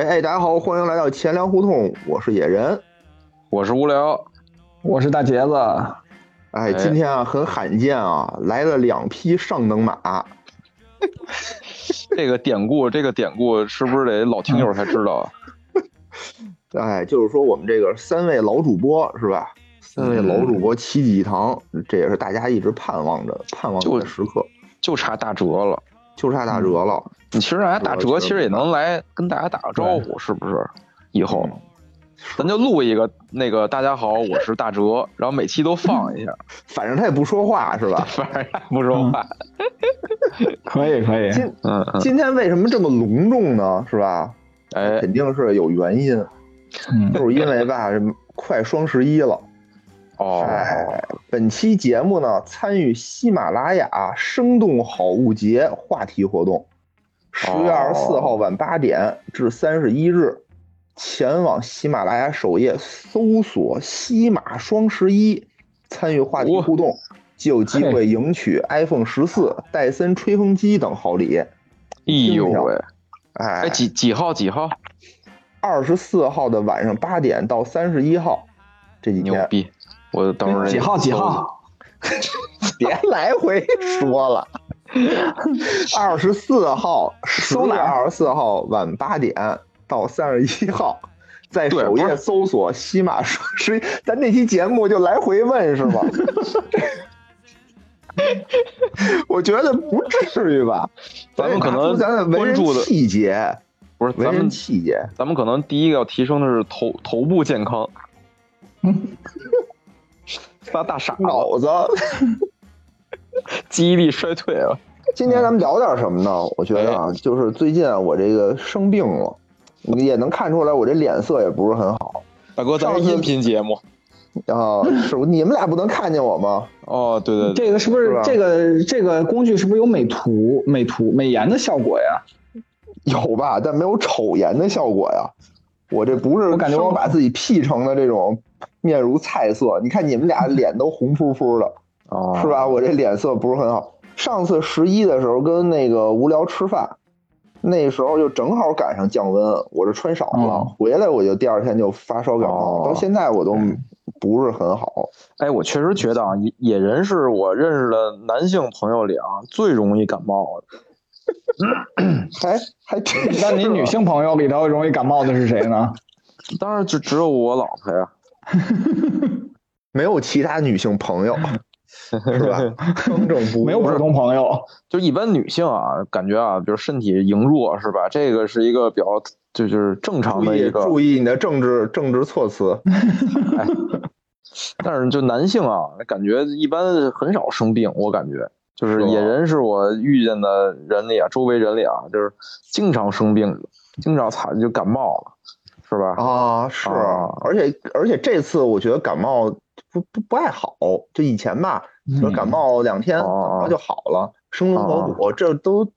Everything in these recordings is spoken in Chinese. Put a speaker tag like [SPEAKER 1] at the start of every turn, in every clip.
[SPEAKER 1] 哎哎，大家好，欢迎来到钱粮胡同，我是野人，
[SPEAKER 2] 我是无聊，
[SPEAKER 3] 我是大杰子。
[SPEAKER 1] 哎，今天啊很罕见啊，来了两匹上等马。
[SPEAKER 2] 这个典故，这个典故是不是得老听友才知道啊？
[SPEAKER 1] 哎，就是说我们这个三位老主播是吧？三位老主播齐聚一堂，这也是大家一直盼望着、盼望的时刻，
[SPEAKER 2] 就差打折了，
[SPEAKER 1] 就差打折了。
[SPEAKER 2] 你其实人家打折，其实也能来跟大家打个招呼，是不是？以后咱就录一个那个，大家好，我是大哲，然后每期都放一下，
[SPEAKER 1] 反正他也不说话是吧？
[SPEAKER 2] 反正不说话，
[SPEAKER 3] 可以可以。
[SPEAKER 1] 今嗯，今天为什么这么隆重呢？是吧？
[SPEAKER 2] 哎，
[SPEAKER 1] 肯定是有原因，就是因为吧，快双十一了。
[SPEAKER 2] 哦，
[SPEAKER 1] 本期节目呢，参与喜马拉雅生动好物节话题活动，十月二十四号晚八点至三十一日，前往喜马拉雅首页搜索“西马双十一”，参与话题互动，就有机会赢取 iPhone 十四、戴森吹风机等好礼。哎
[SPEAKER 2] 呦喂，
[SPEAKER 1] 哎，
[SPEAKER 2] 几几号？几号？
[SPEAKER 1] 二十四号的晚上八点到三十一号，这几天。
[SPEAKER 2] 牛逼！我等会儿
[SPEAKER 3] 几号几号？
[SPEAKER 1] 别来回说了。二十四号，
[SPEAKER 3] 收哪？
[SPEAKER 1] 二十四号晚八点到三十一号，在首页搜索“西马双十一”。咱这期节目就来回问是吗？我觉得不至于吧。
[SPEAKER 2] 咱们可能关注的
[SPEAKER 1] 细节
[SPEAKER 2] 不是咱们
[SPEAKER 1] 细节，
[SPEAKER 2] 咱们可能第一个要提升的是头头部健康。发大傻
[SPEAKER 1] 脑子，
[SPEAKER 2] 记忆力衰退了。
[SPEAKER 1] 今天咱们聊点什么呢？我觉得啊，就是最近我这个生病了，你也能看出来我这脸色也不是很好。
[SPEAKER 2] 大哥，咱们音频节目
[SPEAKER 1] 啊，是不？你们俩不能看见我吗？
[SPEAKER 2] 哦，对对，
[SPEAKER 3] 这个是不是这个这个工具是不是有美图、美图、美颜的效果呀？
[SPEAKER 1] 有吧，但没有丑颜的效果呀。我这不是，
[SPEAKER 3] 我感觉我
[SPEAKER 1] 把自己 P 成了这种。面如菜色，你看你们俩脸都红扑扑的，
[SPEAKER 2] 哦，
[SPEAKER 1] 是吧？我这脸色不是很好。上次十一的时候跟那个无聊吃饭，那时候就正好赶上降温，我这穿少了，回来我就第二天就发烧感冒，到现在我都不是很好。
[SPEAKER 2] 哎，我确实觉得啊，野野人是我认识的男性朋友里啊最容易感冒的。
[SPEAKER 1] 还 还真？
[SPEAKER 3] 那你女性朋友里头容易感冒的是谁呢？
[SPEAKER 2] 当然就只有我老婆呀。
[SPEAKER 1] 没有其他女性朋友，是吧？风正不
[SPEAKER 3] 没有普通朋友，
[SPEAKER 2] 就一般女性啊，感觉啊，比如身体羸弱，是吧？这个是一个比较就就是正常的一个。
[SPEAKER 1] 注意你的政治政治措辞。
[SPEAKER 2] 但是就男性啊，感觉一般很少生病，我感觉就是野人是我遇见的人里啊，周围人里啊，就是经常生病，经常惨就感冒了。是吧？
[SPEAKER 1] 啊，是啊，而且而且这次我觉得感冒不不不爱好，就以前吧，说感冒两天然后就好了，生龙活虎，这都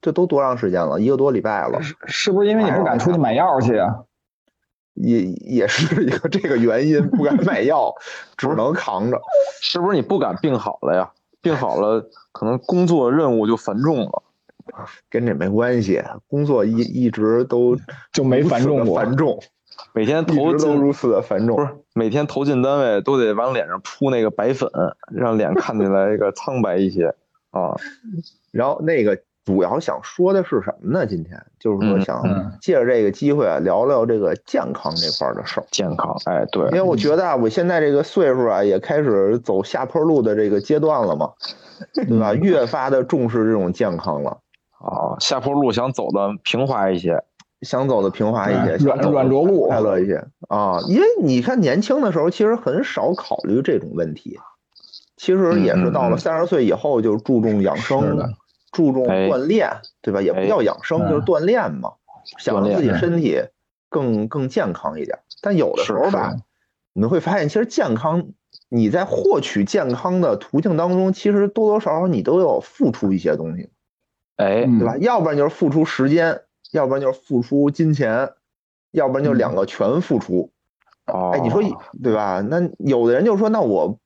[SPEAKER 1] 这都多长时间了？一个多礼拜了，
[SPEAKER 3] 是不是因为你不敢出去买药去啊？
[SPEAKER 1] 也也是一个这个原因，不敢买药，只能扛着。
[SPEAKER 2] 是不是你不敢病好了呀？病好了，可能工作任务就繁重了。
[SPEAKER 1] 跟这没关系，工作一一直都
[SPEAKER 3] 就没繁重过，
[SPEAKER 1] 繁重，
[SPEAKER 2] 每天投
[SPEAKER 1] 都如此的繁重，
[SPEAKER 2] 不是每天投进单位都得往脸上扑那个白粉，让脸看起来这个苍白一些啊。
[SPEAKER 1] 然后那个主要想说的是什么呢？今天就是说想借着这个机会啊，聊聊这个健康这块的事儿。
[SPEAKER 2] 健康，哎，对，
[SPEAKER 1] 因为我觉得啊，我现在这个岁数啊，也开始走下坡路的这个阶段了嘛，对吧？越发的重视这种健康了。
[SPEAKER 2] 啊，下坡路想走的平滑一些，
[SPEAKER 1] 想走的平滑一些，
[SPEAKER 3] 软软着陆
[SPEAKER 1] 快乐一些啊！因为你看年轻的时候，其实很少考虑这种问题，其实也是到了三十岁以后就注重养生
[SPEAKER 3] 的，
[SPEAKER 1] 注重锻炼，对吧？也不叫养生，就是锻炼嘛，想让自己身体更更健康一点。但有的时候吧，你会发现，其实健康你在获取健康的途径当中，其实多多少少你都要付出一些东西。
[SPEAKER 2] 哎，
[SPEAKER 1] 对吧？要不然就是付出时间，要不然就是付出金钱，要不然就两个全付出。
[SPEAKER 2] 哦，
[SPEAKER 1] 哎，你说对吧？那有的人就说，那我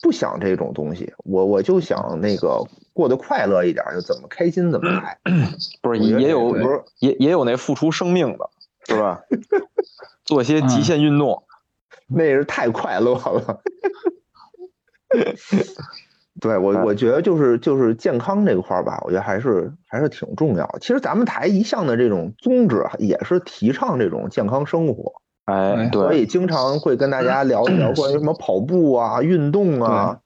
[SPEAKER 1] 不想这种东西，我我就想那个过得快乐一点，就怎么开心怎么来。
[SPEAKER 2] 不是也有不是也也有那付出生命的，是吧？做些极限运动，
[SPEAKER 1] 那是太快乐了。对我，我觉得就是就是健康这块儿吧，我觉得还是还是挺重要。其实咱们台一向的这种宗旨也是提倡这种健康生活，
[SPEAKER 2] 哎，对
[SPEAKER 1] 所以经常会跟大家聊一聊关于什么跑步啊、运动啊，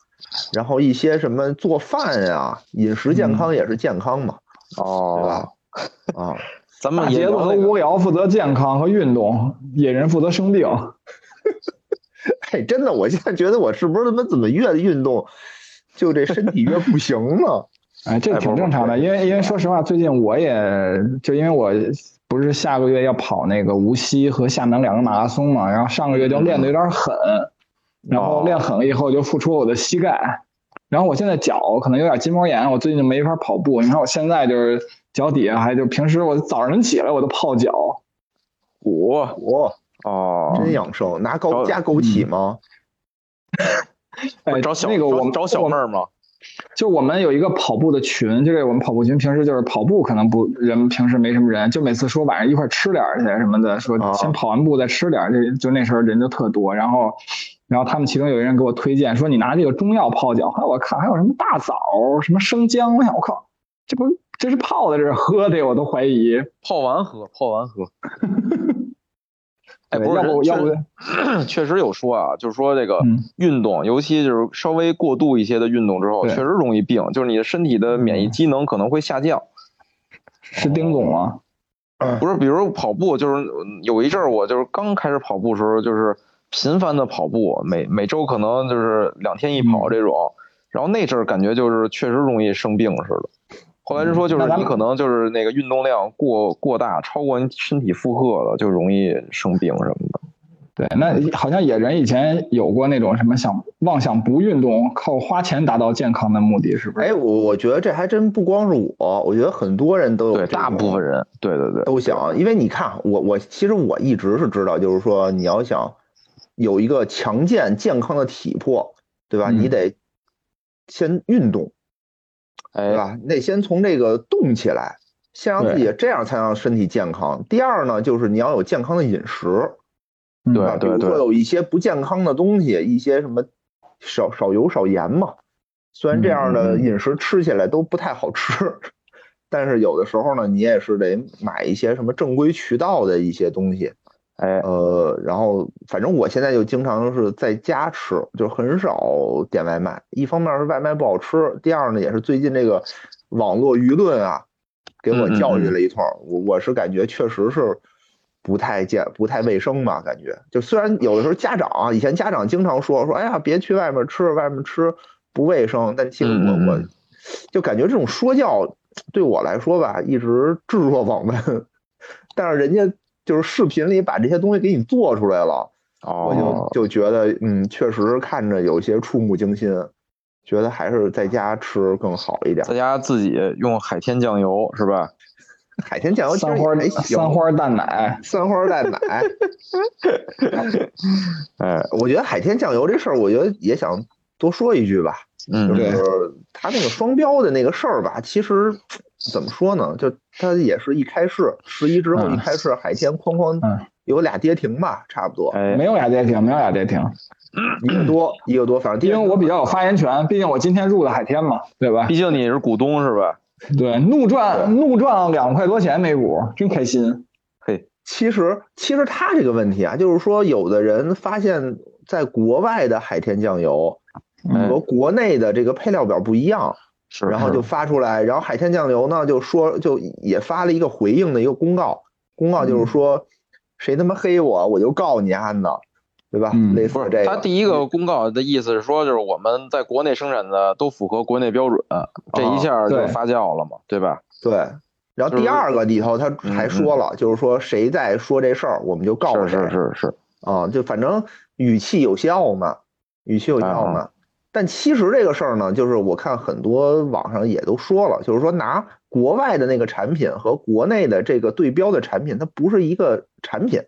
[SPEAKER 1] 然后一些什么做饭呀、饮食健康也是健康嘛，
[SPEAKER 2] 哦，
[SPEAKER 1] 对吧？啊，
[SPEAKER 2] 咱们
[SPEAKER 3] 杰子和无聊负责健康和运动，野人负责生病。
[SPEAKER 1] 哎，真的，我现在觉得我是不是他妈怎么越运动？就这身体越不行了，
[SPEAKER 3] 哎，这挺正常的，因为因为说实话，最近我也就因为我不是下个月要跑那个无锡和厦门两个马拉松嘛，然后上个月就练的有点狠，然后练狠了以后就付出我的膝盖，然后我现在脚可能有点筋膜炎，我最近就没法跑步。你看我现在就是脚底下还就平时我早上起来我都泡脚，
[SPEAKER 2] 我
[SPEAKER 1] 我
[SPEAKER 2] 哦，
[SPEAKER 1] 真养生，拿枸加枸杞吗？
[SPEAKER 3] 哎，
[SPEAKER 2] 找小
[SPEAKER 3] 那个我们
[SPEAKER 2] 找小妹儿吗？
[SPEAKER 3] 就我们有一个跑步的群，这个我们跑步群平时就是跑步，可能不人平时没什么人，就每次说晚上一块吃点去什么的，说先跑完步再吃点，就就那时候人就特多。然后，然后他们其中有一人给我推荐说，你拿这个中药泡脚。后来我看还有什么大枣、什么生姜，我想我靠，这不这是泡的，这是喝的，我都怀疑。
[SPEAKER 2] 泡完喝，泡完喝。哎，不
[SPEAKER 3] 是，要不要不，
[SPEAKER 2] 确实有说啊，就是说这个运动，尤其就是稍微过度一些的运动之后，确实容易病，就是你的身体的免疫机能可能会下降。
[SPEAKER 3] 是丁总吗？
[SPEAKER 2] 不是，比如跑步，就是有一阵儿我就是刚开始跑步的时候，就是频繁的跑步，每每周可能就是两天一跑这种，然后那阵儿感觉就是确实容易生病似的。后来人说，就是你可能就是那个运动量过过大，超过你身体负荷了，就容易生病什么的。
[SPEAKER 3] 对，那好像野人以前有过那种什么想妄想不运动，靠花钱达到健康的目的，是不是？
[SPEAKER 1] 哎，我我觉得这还真不光是我，我觉得很多人都有。
[SPEAKER 2] 对，大部分人，对对对，
[SPEAKER 1] 都想。因为你看，我我其实我一直是知道，就是说你要想有一个强健健康的体魄，对吧？你得先运动。对吧？你得先从这个动起来，先让自己这样才让身体健康。第二呢，就是你要有健康的饮食，
[SPEAKER 2] 对吧？
[SPEAKER 1] 比如说有一些不健康的东西，一些什么少少油少盐嘛。虽然这样的饮食吃起来都不太好吃，但是有的时候呢，你也是得买一些什么正规渠道的一些东西。
[SPEAKER 2] 哎，
[SPEAKER 1] 呃，然后反正我现在就经常是在家吃，就很少点外卖。一方面是外卖不好吃，第二呢也是最近这个网络舆论啊，给我教育了一通。我我是感觉确实是不太健、不太卫生吧，感觉。就虽然有的时候家长以前家长经常说说，哎呀，别去外面吃，外面吃不卫生。但其实我我就感觉这种说教对我来说吧，一直置若罔闻。但是人家。就是视频里把这些东西给你做出来了，我就就觉得，嗯，确实看着有些触目惊心，觉得还是在家吃更好一点。
[SPEAKER 2] 在家自己用海天酱油是吧？
[SPEAKER 1] 海天酱油
[SPEAKER 3] 三花三花淡奶，
[SPEAKER 1] 三花淡奶。哎，我觉得海天酱油这事儿，我觉得也想多说一句吧。
[SPEAKER 2] 嗯，
[SPEAKER 1] 就是他那个双标的那个事儿吧，其实怎么说呢？就它也是一开市，十一之后一开市，海天哐哐有俩跌停吧，差不多。
[SPEAKER 3] 没有俩跌停，没有俩跌停，
[SPEAKER 1] 一个多，一个多，反正
[SPEAKER 3] 因为我比较有发言权，毕竟我今天入的海天嘛，对吧？
[SPEAKER 2] 毕竟你是股东是吧？
[SPEAKER 3] 对，怒赚怒赚两块多钱每股，真开心。
[SPEAKER 2] 嘿，
[SPEAKER 1] 其实其实他这个问题啊，就是说有的人发现在国外的海天酱油。和国内的这个配料表不一样，
[SPEAKER 2] 是，
[SPEAKER 1] 然后就发出来，然后海天酱油呢就说就也发了一个回应的一个公告，公告就是说谁他妈黑我，我就告你安的，对吧？类似这个。
[SPEAKER 2] 他第一个公告的意思是说，就是我们在国内生产的都符合国内标准，这一下就发酵了嘛，对吧？
[SPEAKER 1] 对。然后第二个里头他还说了，就是说谁在说这事儿，我们就告
[SPEAKER 2] 谁。是是是。
[SPEAKER 1] 啊，就反正语气有效嘛，语气有效嘛。但其实这个事儿呢，就是我看很多网上也都说了，就是说拿国外的那个产品和国内的这个对标的产品，它不是一个产品，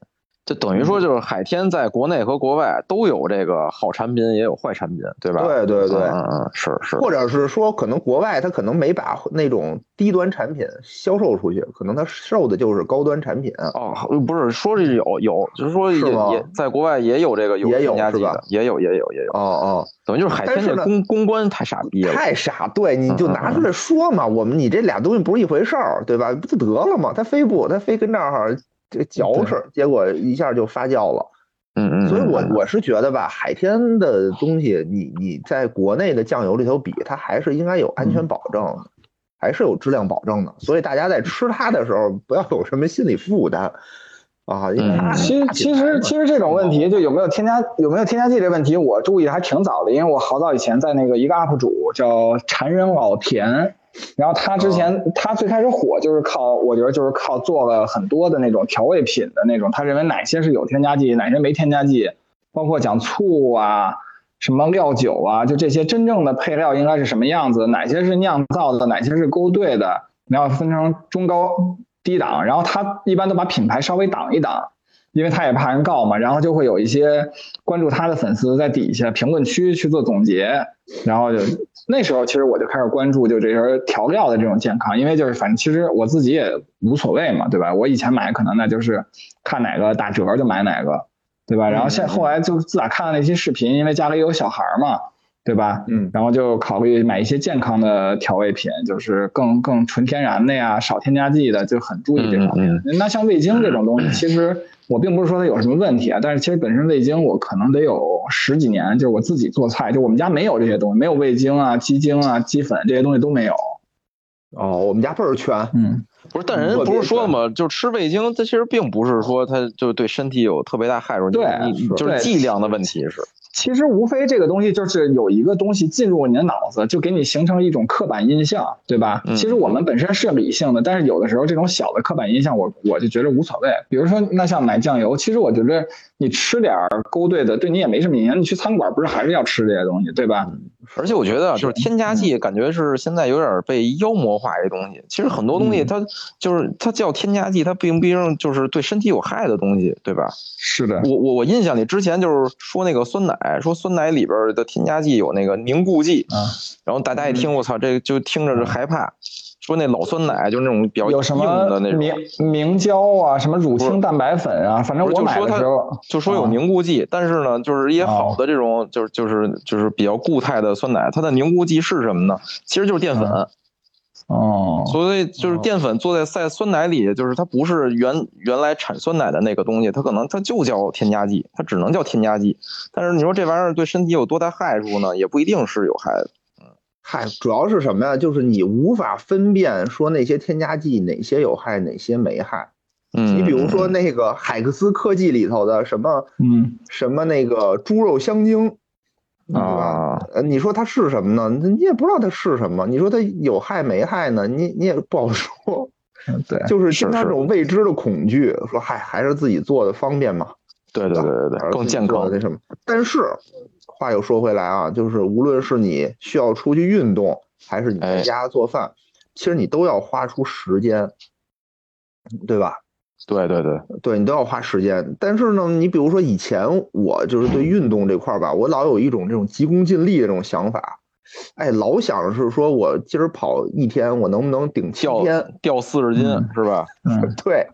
[SPEAKER 2] 就等于说，就是海天在国内和国外都有这个好产品，也有坏产品，对吧？
[SPEAKER 1] 对对对，
[SPEAKER 2] 嗯嗯，是是。
[SPEAKER 1] 或者是说，可能国外它可能没把那种低端产品销售出去，可能它售的就是高端产品。
[SPEAKER 2] 哦，不是，说是有有，就是说也也在国外也有这个有添加剂的，也有也有也有。
[SPEAKER 1] 哦哦，
[SPEAKER 2] 等于就是海天的公公关太傻逼了，
[SPEAKER 1] 太傻。对，你就拿出来说嘛，我们你这俩东西不是一回事儿，对吧？不就得了嘛？他非不，他非跟这儿。这个嚼吃，结果一下就发酵了。
[SPEAKER 2] 嗯嗯，
[SPEAKER 1] 所以我我是觉得吧，海天的东西，你你在国内的酱油里头比，它还是应该有安全保证，还是有质量保证的。所以大家在吃它的时候，不要有什么心理负担啊。因为
[SPEAKER 3] 其实其实其实这种问题，就有没有添加有没有添加剂这问题，我注意还挺早的，因为我好早以前在那个一个 UP 主叫馋人老田。然后他之前他最开始火就是靠，我觉得就是靠做了很多的那种调味品的那种，他认为哪些是有添加剂，哪些没添加剂，包括讲醋啊，什么料酒啊，就这些真正的配料应该是什么样子，哪些是酿造的，哪些是勾兑的，然后分成中高低档，然后他一般都把品牌稍微挡一挡。因为他也怕人告嘛，然后就会有一些关注他的粉丝在底下评论区去做总结，然后就那时候其实我就开始关注就这些调料的这种健康，因为就是反正其实我自己也无所谓嘛，对吧？我以前买可能那就是看哪个打折就买哪个，对吧？然后现后来就自打看了那些视频，因为家里有小孩嘛。对吧？
[SPEAKER 1] 嗯，
[SPEAKER 3] 然后就考虑买一些健康的调味品，就是更更纯天然的呀，少添加剂的，就很注意这方面。那像味精这种东西，其实我并不是说它有什么问题啊，但是其实本身味精我可能得有十几年，就是我自己做菜，就我们家没有这些东西，没有味精啊、鸡精啊、鸡粉这些东西都没有。
[SPEAKER 1] 哦，我们家倍儿全。
[SPEAKER 3] 嗯，
[SPEAKER 2] 不是，但人不是说嘛，就吃味精，它其实并不是说它就对身体有特别大害处，
[SPEAKER 3] 对，
[SPEAKER 2] 就是剂量的问题是。
[SPEAKER 3] 其实无非这个东西就是有一个东西进入你的脑子，就给你形成一种刻板印象，对吧？其实我们本身是理性的，但是有的时候这种小的刻板印象，我我就觉得无所谓。比如说，那像买酱油，其实我觉得你吃点勾兑的，对你也没什么影响。你去餐馆不是还是要吃这些东西，对吧？
[SPEAKER 2] 而且我觉得就是添加剂，感觉是现在有点被妖魔化一东西。其实很多东西它就是它叫添加剂，它并不一定就是对身体有害的东西，对吧？
[SPEAKER 3] 是的。
[SPEAKER 2] 我我我印象里之前就是说那个酸奶，说酸奶里边的添加剂有那个凝固剂，然后大家一听我操，这就听着就害怕。说那老酸奶就是那种比较
[SPEAKER 3] 有什么明明胶啊，什么乳清蛋白粉啊，反正我买的时候
[SPEAKER 2] 就说有凝固剂，但是呢，就是一些好的这种就是就是就是比较固态的酸奶，它的凝固剂是什么呢？其实就是淀粉。
[SPEAKER 3] 哦，
[SPEAKER 2] 所以就是淀粉做在在酸奶里，就是它不是原原来产酸奶的那个东西，它可能它就叫添加剂，它只能叫添加剂。但是你说这玩意儿对身体有多大害处呢？也不一定是有害的。
[SPEAKER 1] 嗨，主要是什么呀？就是你无法分辨说那些添加剂哪些有害，哪些没害。
[SPEAKER 2] 嗯，
[SPEAKER 1] 你比如说那个海克斯科技里头的什么，
[SPEAKER 3] 嗯，
[SPEAKER 1] 什么那个猪肉香精，
[SPEAKER 2] 啊，
[SPEAKER 1] 呃，你说它是什么呢？你也不知道它是什么。你说它有害没害呢？你你也不好说。
[SPEAKER 3] 对，
[SPEAKER 1] 就是经常这种未知的恐惧，说嗨，还是自己做的方便嘛。
[SPEAKER 2] 对对对对对，更健康
[SPEAKER 1] 那什么。但是。话又说回来啊，就是无论是你需要出去运动，还是你在家做饭，其实你都要花出时间，对吧？
[SPEAKER 2] 对对对，
[SPEAKER 1] 对你都要花时间。但是呢，你比如说以前我就是对运动这块吧，我老有一种这种急功近利的这种想法，哎，老想是说我今儿跑一天，我能不能顶七天
[SPEAKER 2] 掉四十斤，是吧？
[SPEAKER 3] 嗯，
[SPEAKER 1] 对。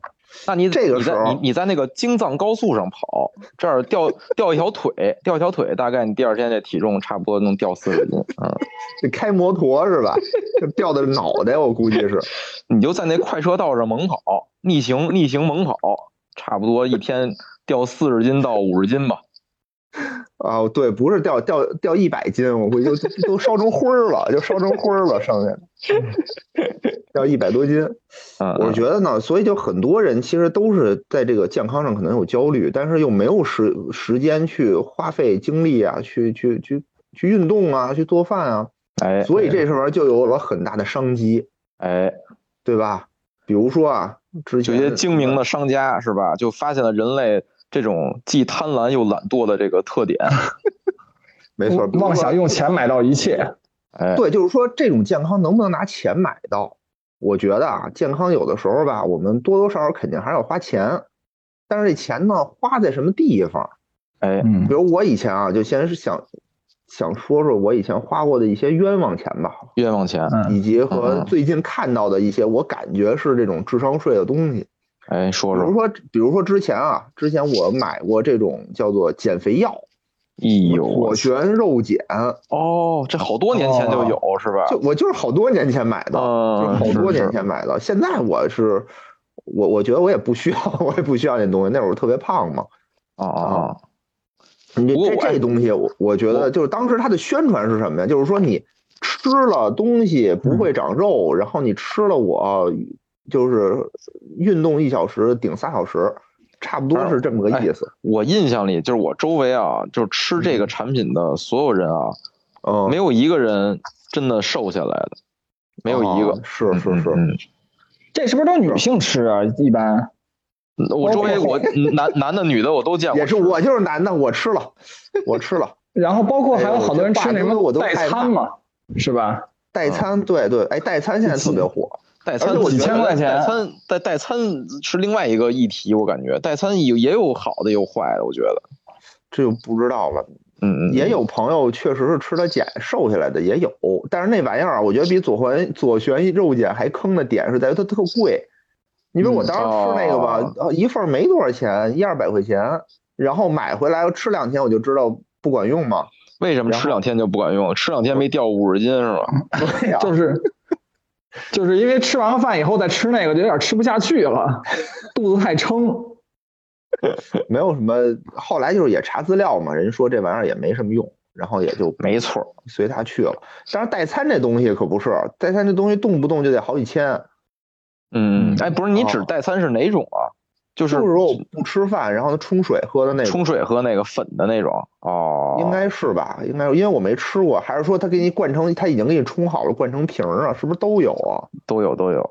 [SPEAKER 2] 那你
[SPEAKER 1] 这个时候，
[SPEAKER 2] 你你在那个京藏高速上跑，这儿掉掉一条腿，掉一条腿，大概你第二天这体重差不多能掉四十斤。嗯，
[SPEAKER 1] 这开摩托是吧？这掉的脑袋，我估计是。
[SPEAKER 2] 你就在那快车道上猛跑，逆行逆行猛跑，差不多一天掉四十斤到五十斤吧。
[SPEAKER 1] 啊，对，不是掉掉掉一百斤，我估计就都烧成灰儿了，就烧成灰儿了，剩下 掉一百多斤。啊我觉得呢，所以就很多人其实都是在这个健康上可能有焦虑，但是又没有时时间去花费精力啊，去去去去运动啊，去做饭啊。
[SPEAKER 2] 哎，
[SPEAKER 1] 所以这时候就有了很大的商机。
[SPEAKER 2] 哎，
[SPEAKER 1] 对吧？比如说啊，有
[SPEAKER 2] 些精明的商家是吧，就发现了人类。这种既贪婪又懒惰的这个特点，
[SPEAKER 1] 没错，
[SPEAKER 3] 妄想用钱买到一切。
[SPEAKER 2] 哎，
[SPEAKER 1] 对，就是说这种健康能不能拿钱买到？我觉得啊，健康有的时候吧，我们多多少少肯定还是要花钱。但是这钱呢花在什么地方？
[SPEAKER 2] 哎，
[SPEAKER 3] 嗯
[SPEAKER 1] 比如我以前啊，就先是想想说说我以前花过的一些冤枉钱吧，
[SPEAKER 2] 冤枉钱，
[SPEAKER 3] 嗯
[SPEAKER 1] 以及和
[SPEAKER 2] 嗯
[SPEAKER 1] 最近看到的一些我感觉是这种智商税的东西。
[SPEAKER 2] 哎，说说，
[SPEAKER 1] 比如说，比如说之前啊，之前我买过这种叫做减肥药，
[SPEAKER 2] 哎呦，
[SPEAKER 1] 左旋肉碱，
[SPEAKER 2] 哦，这好多年前就有是吧？
[SPEAKER 1] 就我就是好多年前买的，
[SPEAKER 2] 嗯
[SPEAKER 1] 就是好多年前买的。现在我是我我觉得我也不需要，我也不需要那东西。那会儿特别胖嘛，
[SPEAKER 2] 哦哦
[SPEAKER 1] 你这这这东西我，我觉得就是当时它的宣传是什么呀？就是说你吃了东西不会长肉，然后你吃了我就是运动一小时顶仨小时，差不多是这么个意思。
[SPEAKER 2] 我印象里就是我周围啊，就是吃这个产品的所有人啊，
[SPEAKER 1] 嗯，
[SPEAKER 2] 没有一个人真的瘦下来的，没有一个
[SPEAKER 1] 哦。是是是，
[SPEAKER 2] 嗯，嗯
[SPEAKER 3] 这是不是都女性吃啊？一般
[SPEAKER 2] 嗯我周围我 男男的女的我都见过，
[SPEAKER 1] 也是我就是男的，我吃了，我吃了
[SPEAKER 3] 然后包括还有好多人吃那什
[SPEAKER 1] 哎呦我这
[SPEAKER 3] 么代餐嘛，是吧？
[SPEAKER 1] 代餐，对对，哎，代餐现在特别火。
[SPEAKER 2] 代餐
[SPEAKER 1] 我
[SPEAKER 3] 几千块钱
[SPEAKER 2] 代餐代代餐是另外一个议题，我感觉代餐有也有好的，也有坏的，我觉得，
[SPEAKER 1] 这就不知道了，
[SPEAKER 2] 嗯嗯，
[SPEAKER 1] 也有朋友确实是吃了减瘦下来的，也有，但是那玩意儿啊，我觉得比左环左旋肉碱还坑的点是在于它特贵。你比如我当时吃那个吧，一份没多少钱，一二百块钱，然后买回来吃两天我就知道不管用嘛。
[SPEAKER 2] 为什么吃两天就不管用？吃两天没掉五十斤是吧？
[SPEAKER 1] 对呀、
[SPEAKER 3] 就是就是因为吃完了饭以后再吃那个，就有点吃不下去了，肚子太撑。
[SPEAKER 1] 没有什么。后来就是也查资料嘛，人说这玩意儿也没什么用，然后也就
[SPEAKER 2] 没错，
[SPEAKER 1] 随他去了。但是代餐这东西可不是，代餐这东西动不动就得好几千。
[SPEAKER 2] 嗯，哎，不是，你指
[SPEAKER 1] 哦
[SPEAKER 2] 代餐是哪种啊？就是
[SPEAKER 1] 就是说我不吃饭，然后冲水喝的那种，
[SPEAKER 2] 冲水喝那个粉的那种哦，
[SPEAKER 1] 应该是吧？应该因为我没吃过，还是说他给你灌成他已经给你冲好了，灌成瓶儿啊？是不是都有啊？
[SPEAKER 2] 都有都有。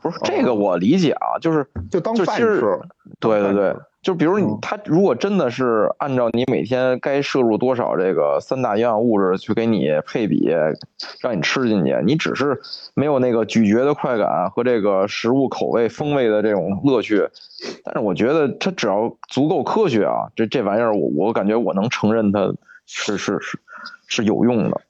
[SPEAKER 2] 不是这个我理解啊，就是
[SPEAKER 1] 就当饭吃。
[SPEAKER 2] 对对对
[SPEAKER 1] 饭，
[SPEAKER 2] 就比如你
[SPEAKER 1] 嗯
[SPEAKER 2] 他如果真的是按照你每天该摄入多少这个三大营养物质去给你配比，让你吃进去，你只是没有那个咀嚼的快感和这个食物口味风味的这种乐趣。但是我觉得它只要足够科学啊，这这玩意儿我我感觉我能承认它是是是是有用的。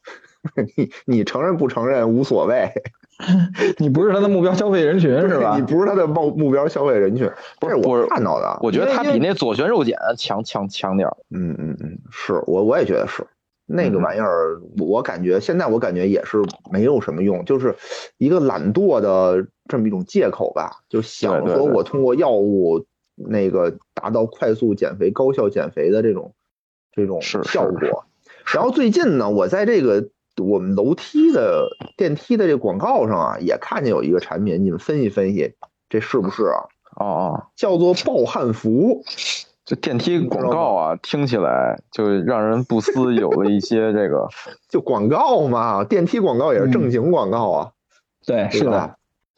[SPEAKER 1] 你你承认不承认无所谓，
[SPEAKER 3] 你不是他的目标消费人群是吧
[SPEAKER 1] 你？不是他的目目标消费人群，不是我看到的。
[SPEAKER 2] 我觉得
[SPEAKER 1] 他
[SPEAKER 2] 比那左旋肉碱强强强点儿。
[SPEAKER 1] 嗯嗯嗯，是我我也觉得是那个
[SPEAKER 2] 嗯
[SPEAKER 1] 玩意儿，我感觉现在我感觉也是没有什么用，就是一个懒惰的这么一种借口吧，就想说我通过药物那个达到快速减肥、高效减肥的这种这种效果。然后最近呢，我在这个我们楼梯的电梯的这广告上啊，也看见有一个产品，你们分析分析，这是不是啊？
[SPEAKER 2] 哦哦，
[SPEAKER 1] 叫做暴汗服。
[SPEAKER 2] 这电梯广告啊，听起来就让人不思有了一些这个。
[SPEAKER 1] 就广告嘛，电梯广告也是正经广告啊，
[SPEAKER 3] 对，是的，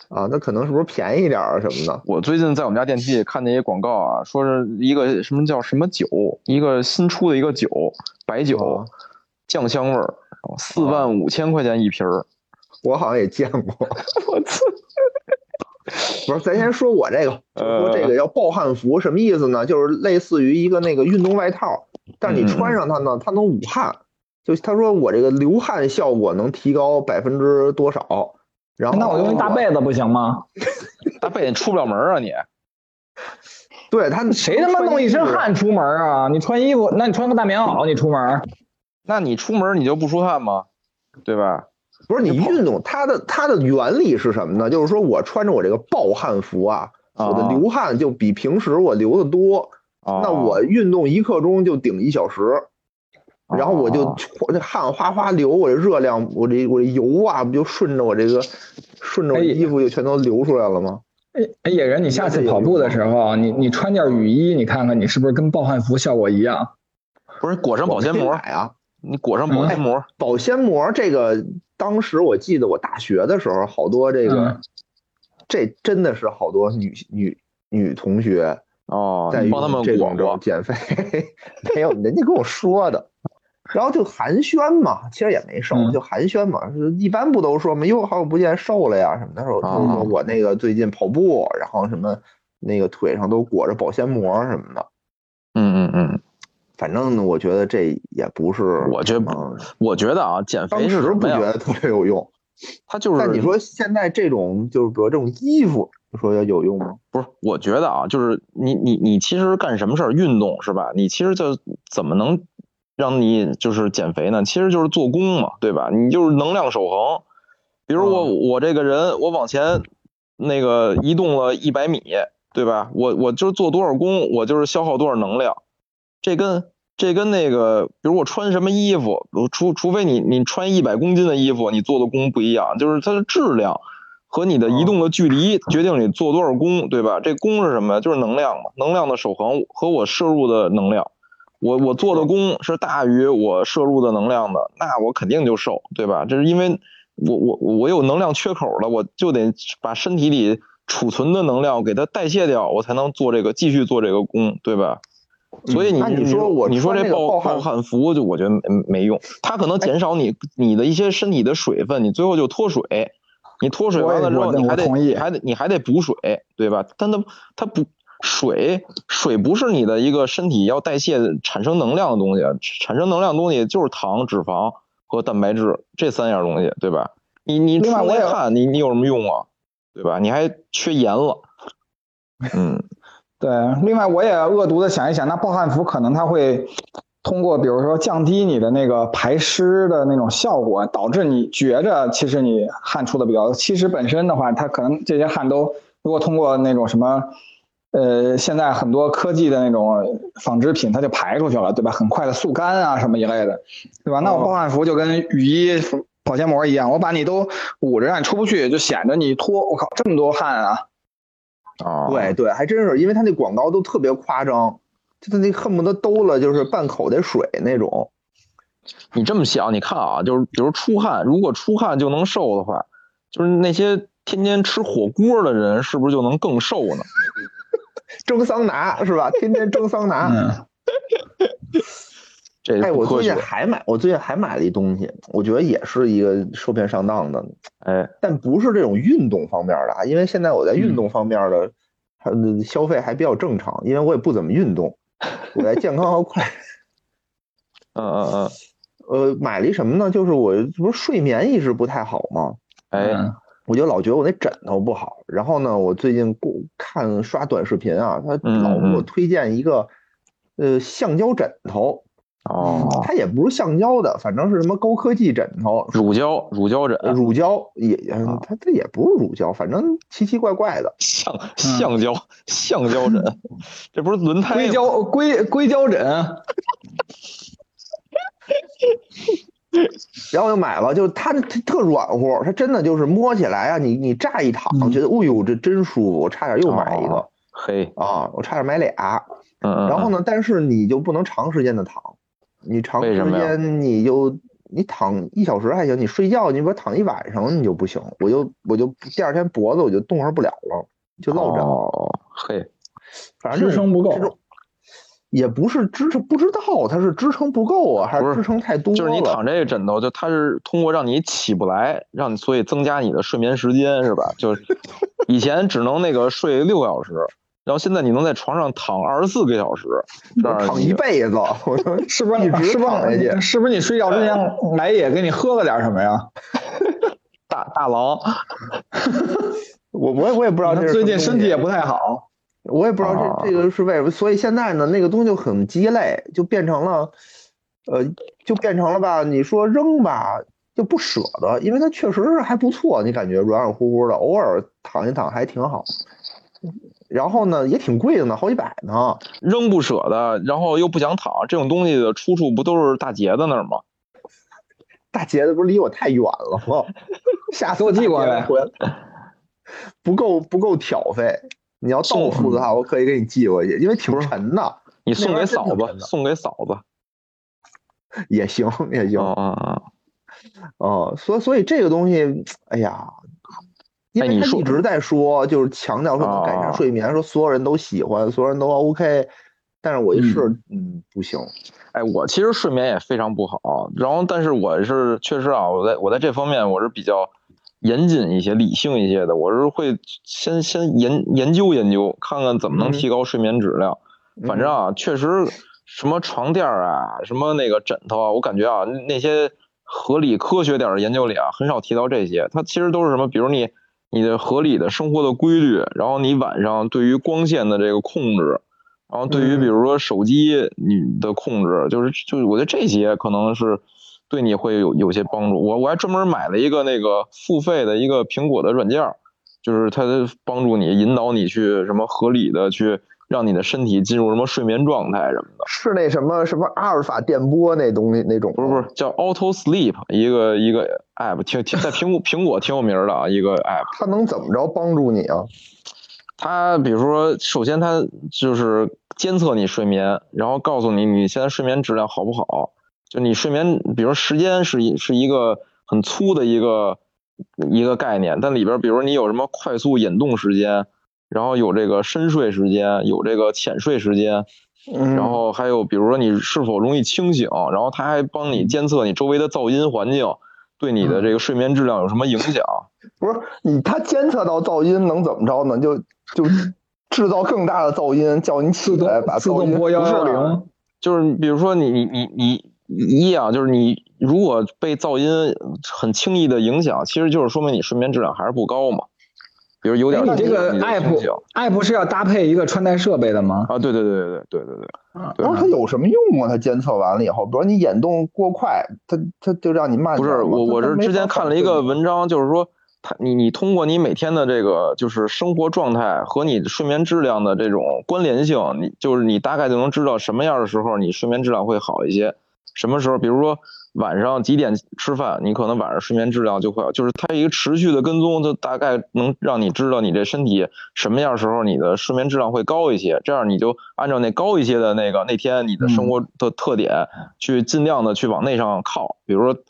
[SPEAKER 1] 啊，那可能是不是便宜点儿啊什么的？
[SPEAKER 2] 我最近在我们家电梯里看见一广告啊，说是一个什么叫什么酒，一个新出的一个酒，白酒
[SPEAKER 1] 哦，
[SPEAKER 2] 酱香味儿，四万五千块钱一瓶儿。
[SPEAKER 1] 我好像也见过。
[SPEAKER 2] 我操！
[SPEAKER 1] 不是，咱先说我这个，就是说这个叫暴汗服，什么意思呢？就是类似于一个那个运动外套，但是你穿上它呢，它能捂汗。就他说我这个流汗效果能提高百分之多少？然后
[SPEAKER 3] 那我用一大被子不行吗？
[SPEAKER 2] 大被子出不了门啊你！
[SPEAKER 1] 对他
[SPEAKER 3] 谁他妈弄一身？汗出门啊？你穿衣服，那你穿个大棉袄你出门？
[SPEAKER 2] 那你出门你就不出汗吗？对吧？
[SPEAKER 1] 不是你运动，它的它的原理是什么呢？就是说我穿着我这个暴汗服啊，我的
[SPEAKER 2] 啊
[SPEAKER 1] 流汗就比平时我流的多。
[SPEAKER 2] 哦
[SPEAKER 1] 那我运动一刻钟就顶一小时，然后我就这汗哗哗流，我这热量，我这我这油啊，不就顺着我这个顺着我
[SPEAKER 3] 哎
[SPEAKER 1] 衣服就全都流出来了吗？
[SPEAKER 3] 哎哎，野人，你下次跑步的时候，你你穿件雨衣，你看看你是不是跟暴汗服效果一样？
[SPEAKER 2] 不是裹上保鲜膜
[SPEAKER 1] 啊，
[SPEAKER 2] 你裹上保鲜膜，
[SPEAKER 1] 保鲜膜这个，当时我记得我大学的时候，好多这个，
[SPEAKER 3] 嗯。
[SPEAKER 1] 这真的是好多女女女同学
[SPEAKER 2] 哦，
[SPEAKER 1] 在
[SPEAKER 2] 你帮他们
[SPEAKER 1] 用这种
[SPEAKER 2] 裹裹。
[SPEAKER 1] 减肥，没有人家跟我说的，然后就寒暄嘛，其实也没瘦，
[SPEAKER 3] 嗯。
[SPEAKER 1] 就寒暄嘛，是一般不都说嘛，哟，好久不见，瘦了呀什么的，说
[SPEAKER 2] 啊
[SPEAKER 1] 说说我那个最近跑步，然后什么那个腿上都裹着保鲜膜什么的。
[SPEAKER 2] 嗯嗯嗯，
[SPEAKER 1] 反正我觉得这也不是，
[SPEAKER 2] 我觉得，我觉得啊，减肥是
[SPEAKER 1] 不觉得特别有用。
[SPEAKER 2] 他就是，
[SPEAKER 1] 但你说现在这种就是比如这种衣服，你说要有用吗？
[SPEAKER 2] 不是，我觉得啊，就是你你你其实干什么事儿，运动是吧？你其实就怎么能让你就是减肥呢？其实就是做功嘛，对吧？你就是能量守恒。比如我我这个人，我往前那个移动了一百米，对吧？我我就是做多少功，我就是消耗多少能量。这跟这跟那个，比如我穿什么衣服，除除非你你穿一百公斤的衣服，你做的功不一样，就是它的质量和你的移动的距离决定你做多少功，对吧？这功是什么呀？就是能量嘛，能量的守恒和我摄入的能量。我我做的功是大于我摄入的能量的，那我肯定就瘦，对吧？这是因为。我我我有能量缺口了，我就得把身体里储存的能量给它代谢掉，我才能做这个继续做这个功，对吧？所以你
[SPEAKER 1] 你
[SPEAKER 2] 说
[SPEAKER 1] 我
[SPEAKER 2] 你说这
[SPEAKER 1] 暴
[SPEAKER 2] 暴汗服就我觉得没没用，它可能减少你你的一些身体的水分，你最后就脱水，你脱水完了之后你还得你还得你还得补水，对吧？但它它不水水不是你的一个身体要代谢产生能量的东西，产生能量的东西就是糖脂肪。和蛋白质这三样东西，对吧？你你出来看，你你有什么用啊？对吧？你还缺盐了。嗯，
[SPEAKER 3] 对。另外，我也恶毒的想一想，那暴汗服可能它会通过，比如说降低你的那个排湿的那种效果，导致你觉着其实你汗出的比较多，其实本身的话，它可能这些汗都如果通过那种什么。呃，现在很多科技的那种纺织品，它就排出去了，对吧？很快的速干啊，什么一类的，对吧？那我暴汗服就跟雨衣、保鲜膜一样，我把你都捂着，让你出不去，就显得你脱。我靠，这么多汗啊！
[SPEAKER 2] 啊，
[SPEAKER 1] 对对，还真是，因为他那广告都特别夸张，就他那恨不得兜了就是半口袋水那种。
[SPEAKER 2] 你这么想，你看啊，就是比如出汗，如果出汗就能瘦的话，就是那些天天吃火锅的人，是不是就能更瘦呢？
[SPEAKER 1] 蒸桑拿是吧？天天蒸桑拿。
[SPEAKER 2] 这
[SPEAKER 1] 哎，我最近还买，我最近还买了一东西，我觉得也是一个受骗上当的。
[SPEAKER 2] 哎，
[SPEAKER 1] 但不是这种运动方面的啊，因为现在我在运动方面的，消费还比较正常，因为我也不怎么运动，我在健康和快。
[SPEAKER 2] 嗯嗯嗯。
[SPEAKER 1] 呃，买了一什么呢？就是我不是睡眠一直不太好吗？
[SPEAKER 2] 哎。
[SPEAKER 1] 我就老觉得我那枕头不好，然后呢，我最近过看刷短视频啊，他老给我推荐一个，呃，橡胶枕头，
[SPEAKER 2] 哦，
[SPEAKER 1] 它也不是橡胶的，反正是什么高科技枕头，
[SPEAKER 2] 乳胶，乳胶枕，
[SPEAKER 1] 乳胶也，它它也不是乳胶，反正奇奇怪怪的，
[SPEAKER 2] 橡橡胶，橡胶枕，这不是轮胎，
[SPEAKER 3] 硅胶硅硅胶枕。
[SPEAKER 1] 然后我就买了，就是它它特软乎，它真的就是摸起来啊，你你乍一躺觉得，哦呦这真舒服，我差点又买一个，
[SPEAKER 2] 嘿。
[SPEAKER 1] 啊，我差点买俩，
[SPEAKER 2] 嗯
[SPEAKER 1] 然后呢，但是你就不能长时间的躺，你长时间你就你躺一小时还行，你睡觉你不躺一晚上你就不行，我就我就第二天脖子我就动弹不了了，就落枕，
[SPEAKER 2] 嘿，
[SPEAKER 1] 反正
[SPEAKER 3] 支撑不够。
[SPEAKER 1] 也不是支撑，不知道它是支撑不够啊，还是支撑太多了？
[SPEAKER 2] 就是你躺这个枕头，就它是通过让你起不来，让你所以增加你的睡眠时间，是吧？就是 以前只能那个睡六个小时，然后现在你能在床上躺二十四个小时，
[SPEAKER 1] 躺一辈子，
[SPEAKER 3] 是不是？你是不是？是不是你睡觉之前来也给你喝了点什么呀？
[SPEAKER 2] 大大郎，
[SPEAKER 1] 我我也我也不知道，
[SPEAKER 3] 最近身体也不太好。
[SPEAKER 1] 我也不知道这这个是为什么，所以现在呢，那个东西就很鸡肋，就变成了，呃，就变成了吧？你说扔吧，就不舍得，因为它确实是还不错，你感觉软软乎乎的，偶尔躺一躺还挺好。然后呢，也挺贵的呢，好几百呢。
[SPEAKER 2] 扔不舍得，然后又不想躺，这种东西的出处不都是大杰子那儿吗？
[SPEAKER 1] 大杰子不是离我太远了吗？下次
[SPEAKER 3] 我寄过来，
[SPEAKER 1] 不够不够挑费。你要到付的话，我可以给你寄过去，因为挺沉的。
[SPEAKER 2] 你送给嫂子，送给嫂子
[SPEAKER 1] 也行，也行。
[SPEAKER 2] 啊啊！
[SPEAKER 1] 哦，所以所以这个东西，哎呀，因为他一直在说，就是强调说能改善睡眠，说所有人都喜欢，所有人都 OK。但是我一试，嗯，不行。
[SPEAKER 2] 哎，我其实睡眠也非常不好，然后但是我是确实啊，我在我在这方面我是比较严谨一些、理性一些的，我是会先先研研究研究，看看怎么能提高睡眠质量。反正啊，确实什么床垫啊，什么那个枕头啊，我感觉啊，那些合理科学点的研究里啊，很少提到这些。它其实都是什么？比如你你的合理的生活的规律，然后你晚上对于光线的这个控制，然后对于比如说手机你的控制，就是就是我觉得这些可能是对你会有有些帮助。我我还专门买了一个那个付费的一个苹果的软件，就是它帮助你引导你去什么合理的去。让你的身体进入什么睡眠状态什么的，
[SPEAKER 1] 是那什么什么阿尔法电波那东西那种？
[SPEAKER 2] 不是不是，叫 Auto Sleep，一个一个 app，挺挺在苹果苹果挺有名的啊，一个 app。
[SPEAKER 1] 它能怎么着帮助你啊？
[SPEAKER 2] 它比如说，首先它就是监测你睡眠，然后告诉你你现在睡眠质量好不好。就你睡眠，比如时间是一是一个很粗的一个一个概念，但里边比如你有什么快速眼动时间。然后有这个深睡时间，有这个浅睡时间，然后还有比如说你是否容易清醒，然后它还帮你监测你周围的噪音环境对你的这个睡眠质量有什么影响？
[SPEAKER 1] 不是你，它监测到噪音能怎么着呢？就就制造更大的噪音，叫你起来把
[SPEAKER 3] 自动拨幺幺零。
[SPEAKER 2] 就是比如说你你你你一啊，就是你如果被噪音很轻易的影响，其实就是说明你睡眠质量还是不高嘛。比如有点，
[SPEAKER 3] 你这个 app app 是要搭配一个穿戴设备的吗？
[SPEAKER 2] 啊，对对对对对对对对。
[SPEAKER 1] 然后它有什么用啊？它监测完了以后，比如你眼动过快，它它就让你慢。
[SPEAKER 2] 不是我，我是之前看了一个文章，就是说，它你你通过你每天的这个就是生活状态和你睡眠质量的这种关联性，你就是你大概就能知道什么样的时候你睡眠质量会好一些，什么时候，比如说。晚上几点吃饭？你可能晚上睡眠质量就会，就是它一个持续的跟踪，就大概能让你知道你这身体什么样时候你的睡眠质量会高一些。这样你就按照那高一些的那个那天你的生活的特点去尽量的去往那上靠。比如说，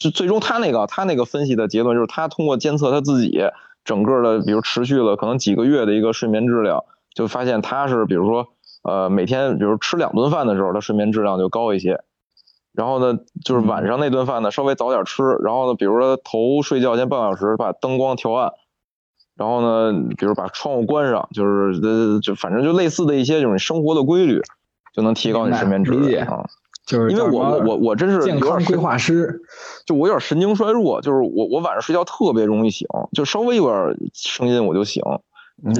[SPEAKER 2] 就最终他那个他那个分析的结论就是，他通过监测他自己整个的，比如持续了可能几个月的一个睡眠质量，就发现他是比如说呃每天比如吃两顿饭的时候，他睡眠质量就高一些。然后呢，就是晚上那顿饭呢，稍微早点吃。然后呢，比如说头睡觉前半小时把灯光调暗，然后呢，比如把窗户关上，就是呃，就反正就类似的一些这种生活的规律，就能提高你睡眠质量啊。
[SPEAKER 3] 就是
[SPEAKER 2] 因为我我我真是
[SPEAKER 3] 健康规划师，
[SPEAKER 2] 就我有点神经衰弱，就是我我晚上睡觉特别容易醒，就稍微有点声音我就醒。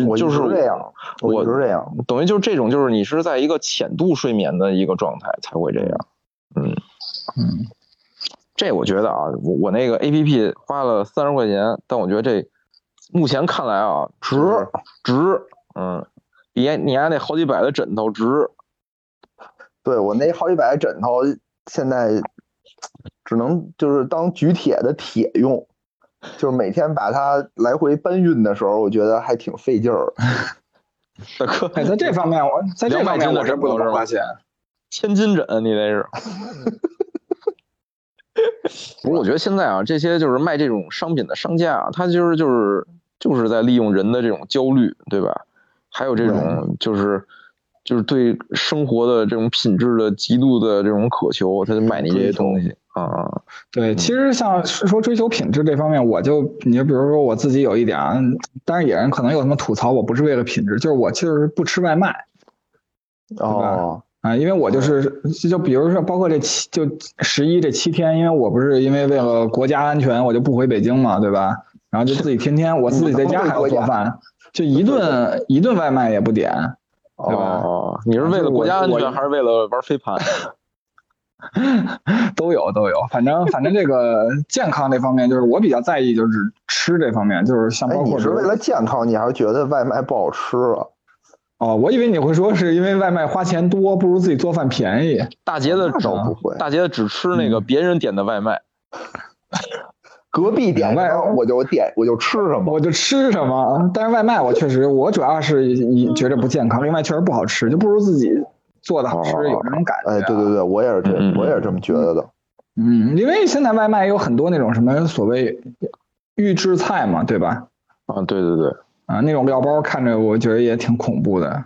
[SPEAKER 1] 我
[SPEAKER 2] 就是
[SPEAKER 1] 这样，我就是这样，
[SPEAKER 2] 等于就是这种，就是你是在一个浅度睡眠的一个状态才会这样。嗯
[SPEAKER 3] 嗯，
[SPEAKER 2] 这我觉得啊，我我那个 A P P 花了三十块钱，但我觉得这目前看来啊，值值，嗯，比你家那好几百的枕头值。
[SPEAKER 1] 对我那好几百的枕头，现在只能就是当举铁的铁用，就是每天把它来回搬运的时候，我觉得还挺费劲儿。
[SPEAKER 2] 大哥，
[SPEAKER 3] 在这方面，我在这方面我是不怎么花钱。
[SPEAKER 2] 千斤枕，你那是？不是，我觉得现在啊，这些就是卖这种商品的商家啊，他其实就是就是在利用人的这种焦虑，对吧？还有这种就是就是对生活的这种品质的极度的这种渴求，他就卖你这些东西啊。
[SPEAKER 3] 对，其实像说追求品质这方面，我就你就比如说我自己有一点，但是有人可能有什么吐槽，我不是为了品质，就是我其实不吃外卖，
[SPEAKER 1] 哦。
[SPEAKER 3] 啊，因为我就是，就比如说，包括这七，就十一这七天，因为我不是因为为了国家安全，我就不回北京嘛，对吧？然后就自己天天，我自己在家还要做饭，就一顿一顿外卖也不点，对吧？
[SPEAKER 2] 哦，你是为了国家安全，还是为了玩飞盘？
[SPEAKER 3] 都有都有，反正反正这个健康这方面，就是我比较在意，就是吃这方面，就是像包括
[SPEAKER 1] 你是为了健康，你还是觉得外卖不好吃啊？
[SPEAKER 3] 哦，我以为你会说是因为外卖花钱多，不如自己做饭便宜。
[SPEAKER 2] 大杰的
[SPEAKER 1] 倒不会，
[SPEAKER 2] 大杰子只吃那个别人点的外卖，
[SPEAKER 1] 隔壁点外我就点我就吃什么，
[SPEAKER 3] 我就吃什么。但是外卖我确实，我主要是一觉得不健康，另外确实不好吃，就不如自己做的好吃，有这种感觉。
[SPEAKER 1] 哎，对对对，我也是这，我也是这么觉得的。
[SPEAKER 3] 嗯，因为现在外卖有很多那种什么所谓预制菜嘛，对吧？
[SPEAKER 2] 啊，对对对。
[SPEAKER 3] 啊，那种料包看着我觉得也挺恐怖的。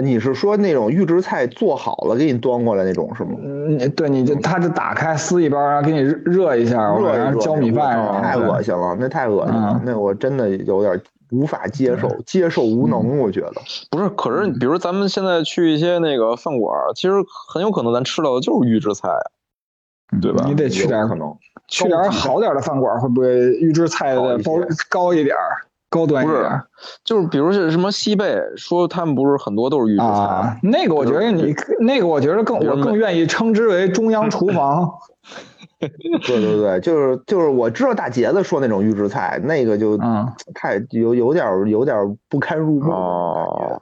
[SPEAKER 1] 你是说那种预制菜做好了给你端过来那种是吗？
[SPEAKER 3] 嗯，对，你就他就打开撕一包，然后给你热一下，然后浇米饭，
[SPEAKER 1] 太恶心了，那太恶心了，那我真的有点无法接受，接受无能，我觉得
[SPEAKER 2] 不是。可是比如咱们现在去一些那个饭馆，其实很有可能咱吃到的就是预制菜，对吧？
[SPEAKER 3] 你得去点
[SPEAKER 1] 可能
[SPEAKER 3] 去点好点的饭馆，会不会预制菜的包高一点？高端一点，
[SPEAKER 2] 就是比如是什么西贝，说他们不是很多都是预制菜。
[SPEAKER 3] 啊，那个我觉得你那个我觉得更我更愿意称之为中央厨房。
[SPEAKER 1] 对对对，就是就是我知道大杰子说那种预制菜，那个就太有有点有点不堪入目
[SPEAKER 2] 哦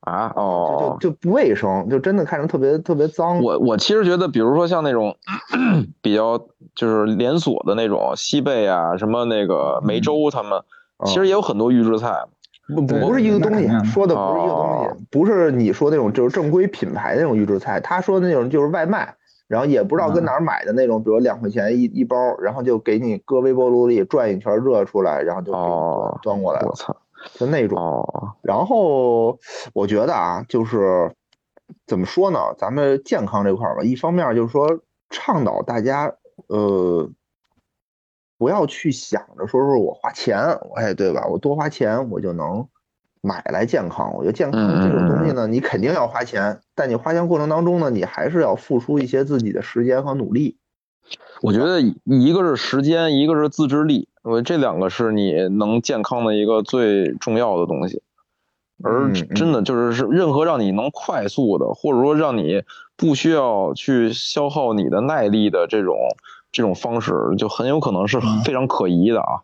[SPEAKER 2] 啊
[SPEAKER 1] 哦，就就不卫生，就真的看着特别特别脏。
[SPEAKER 2] 我我其实觉得，比如说像那种 比较就是连锁的那种西贝啊，什么那个梅州他们。其实也有很多预制菜，
[SPEAKER 1] 不不是一个东西，说的不是一个东西，不是你说那种就是正规品牌那种预制菜，他说的那种就是外卖，然后也不知道跟哪儿买的那种，比如两块钱一一包，然后就给你搁微波炉里转一圈热出来，然后就给你端过来
[SPEAKER 2] 我操，
[SPEAKER 1] 就那种。然后我觉得啊，就是怎么说呢，咱们健康这块儿吧，一方面就是说倡导大家，呃。不要去想着说说我花钱，哎，对吧？我多花钱，我就能买来健康。我觉得健康这种东西呢，你肯定要花钱，但你花钱过程当中呢，你还是要付出一些自己的时间和努力。
[SPEAKER 2] 我觉得一个是时间，一个是自制力，我这两个是你能健康的一个最重要的东西。而真的就是是任何让你能快速的，或者说让你不需要去消耗你的耐力的这种。这种方式就很有可能是非常可疑的啊。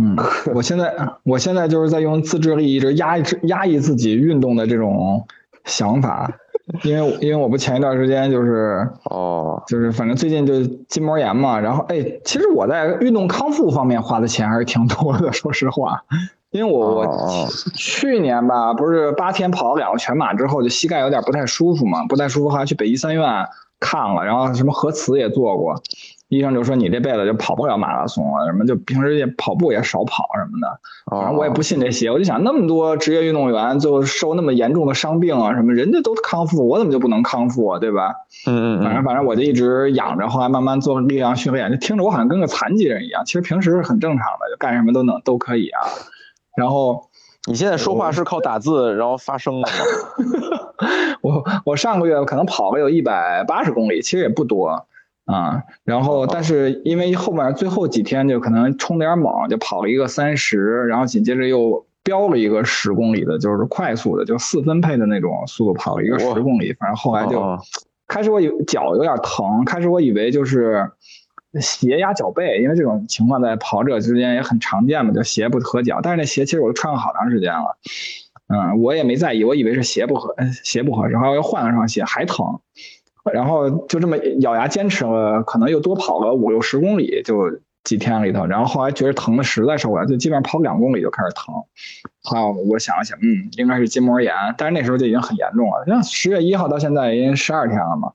[SPEAKER 3] 嗯，我现在我现在就是在用自制力一直压抑压抑自己运动的这种想法，因为因为我不前一段时间就是
[SPEAKER 2] 哦，
[SPEAKER 3] 就是反正最近就筋膜炎嘛，然后哎，其实我在运动康复方面花的钱还是挺多的，说实话，因为我我去年吧不是八天跑了两个全马之后，就膝盖有点不太舒服嘛，不太舒服还去北医三院看了，然后什么核磁也做过。医生就说你这辈子就跑不了马拉松了，什么就平时也跑步也少跑什么的。反正我也不信这些，我就想那么多职业运动员最后受那么严重的伤病啊什么，人家都康复，我怎么就不能康复啊？对吧？
[SPEAKER 2] 嗯
[SPEAKER 3] 嗯。反正反正我就一直养着，后来慢慢做力量训练，就听着我好像跟个残疾人一样。其实平时是很正常的，就干什么都能都可以啊。然后
[SPEAKER 2] 你现在说话是靠打字然后发声的吗？
[SPEAKER 3] 我我上个月可能跑了有一百八十公里，其实也不多。啊，然后但是因为后面最后几天就可能冲点猛，就跑了一个三十，然后紧接着又飙了一个十公里的，就是快速的，就四分配的那种速度跑了一个十公里，反正后来就开始我有脚有点疼，开始我以为就是鞋压脚背，因为这种情况在跑者之间也很常见嘛，就鞋不合脚，但是那鞋其实我都穿了好长时间了，嗯，我也没在意，我以为是鞋不合，鞋不合适，后来又换了双鞋还疼。然后就这么咬牙坚持了，可能又多跑了五六十公里，就几天里头。然后后来觉得疼的实在受不了，就基本上跑两公里就开始疼。后来我想了想，嗯，应该是筋膜炎，但是那时候就已经很严重了。像十月一号到现在已经十二天了嘛，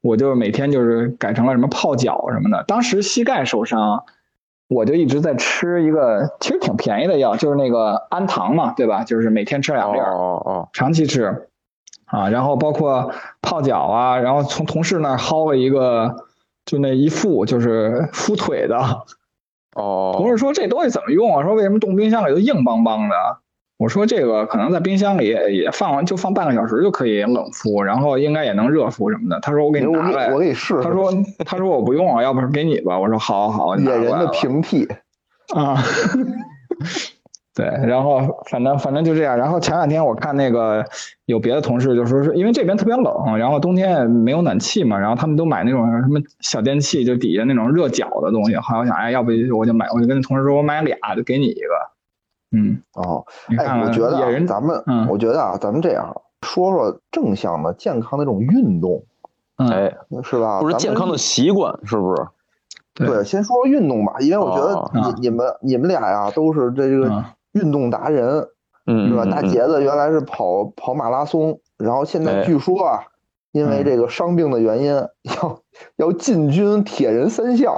[SPEAKER 3] 我就每天就是改成了什么泡脚什么的。当时膝盖受伤，我就一直在吃一个其实挺便宜的药，就是那个氨糖嘛，对吧？就是每天吃两粒，
[SPEAKER 2] 哦哦，
[SPEAKER 3] 长期吃。啊，然后包括泡脚啊，然后从同事那儿薅了一个，就那一副就是敷腿的。
[SPEAKER 2] 哦。
[SPEAKER 3] 同事说这东西怎么用啊？说为什么冻冰箱里都硬邦邦的？我说这个可能在冰箱里也放完就放半个小时就可以冷敷，然后应该也能热敷什么的。他说我给你拿来，
[SPEAKER 1] 我给你试。
[SPEAKER 3] 他说他说我不用啊，要不是给你吧？我说好好好，
[SPEAKER 1] 野人的平替。
[SPEAKER 3] 啊。对，然后反正反正就这样。然后前两天我看那个有别的同事就说是因为这边特别冷，然后冬天也没有暖气嘛，然后他们都买那种什么小电器，就底下那种热脚的东西。后来我想，哎，要不我就买，我就跟同事说我买俩，就给你一个。嗯，
[SPEAKER 1] 哦，哎，我觉得咱们，我觉得啊，咱们这样说说正向的、健康的这种运动，
[SPEAKER 2] 哎，
[SPEAKER 1] 是吧？
[SPEAKER 2] 不是健康的习惯，是不是？
[SPEAKER 3] 对，
[SPEAKER 1] 先说说运动吧，因为我觉得你你们你们俩呀都是这个。运动达人，
[SPEAKER 2] 嗯，
[SPEAKER 1] 是吧？大杰子原来是跑跑马拉松，然后现在据说啊，因为这个伤病的原因，要要进军铁人三项，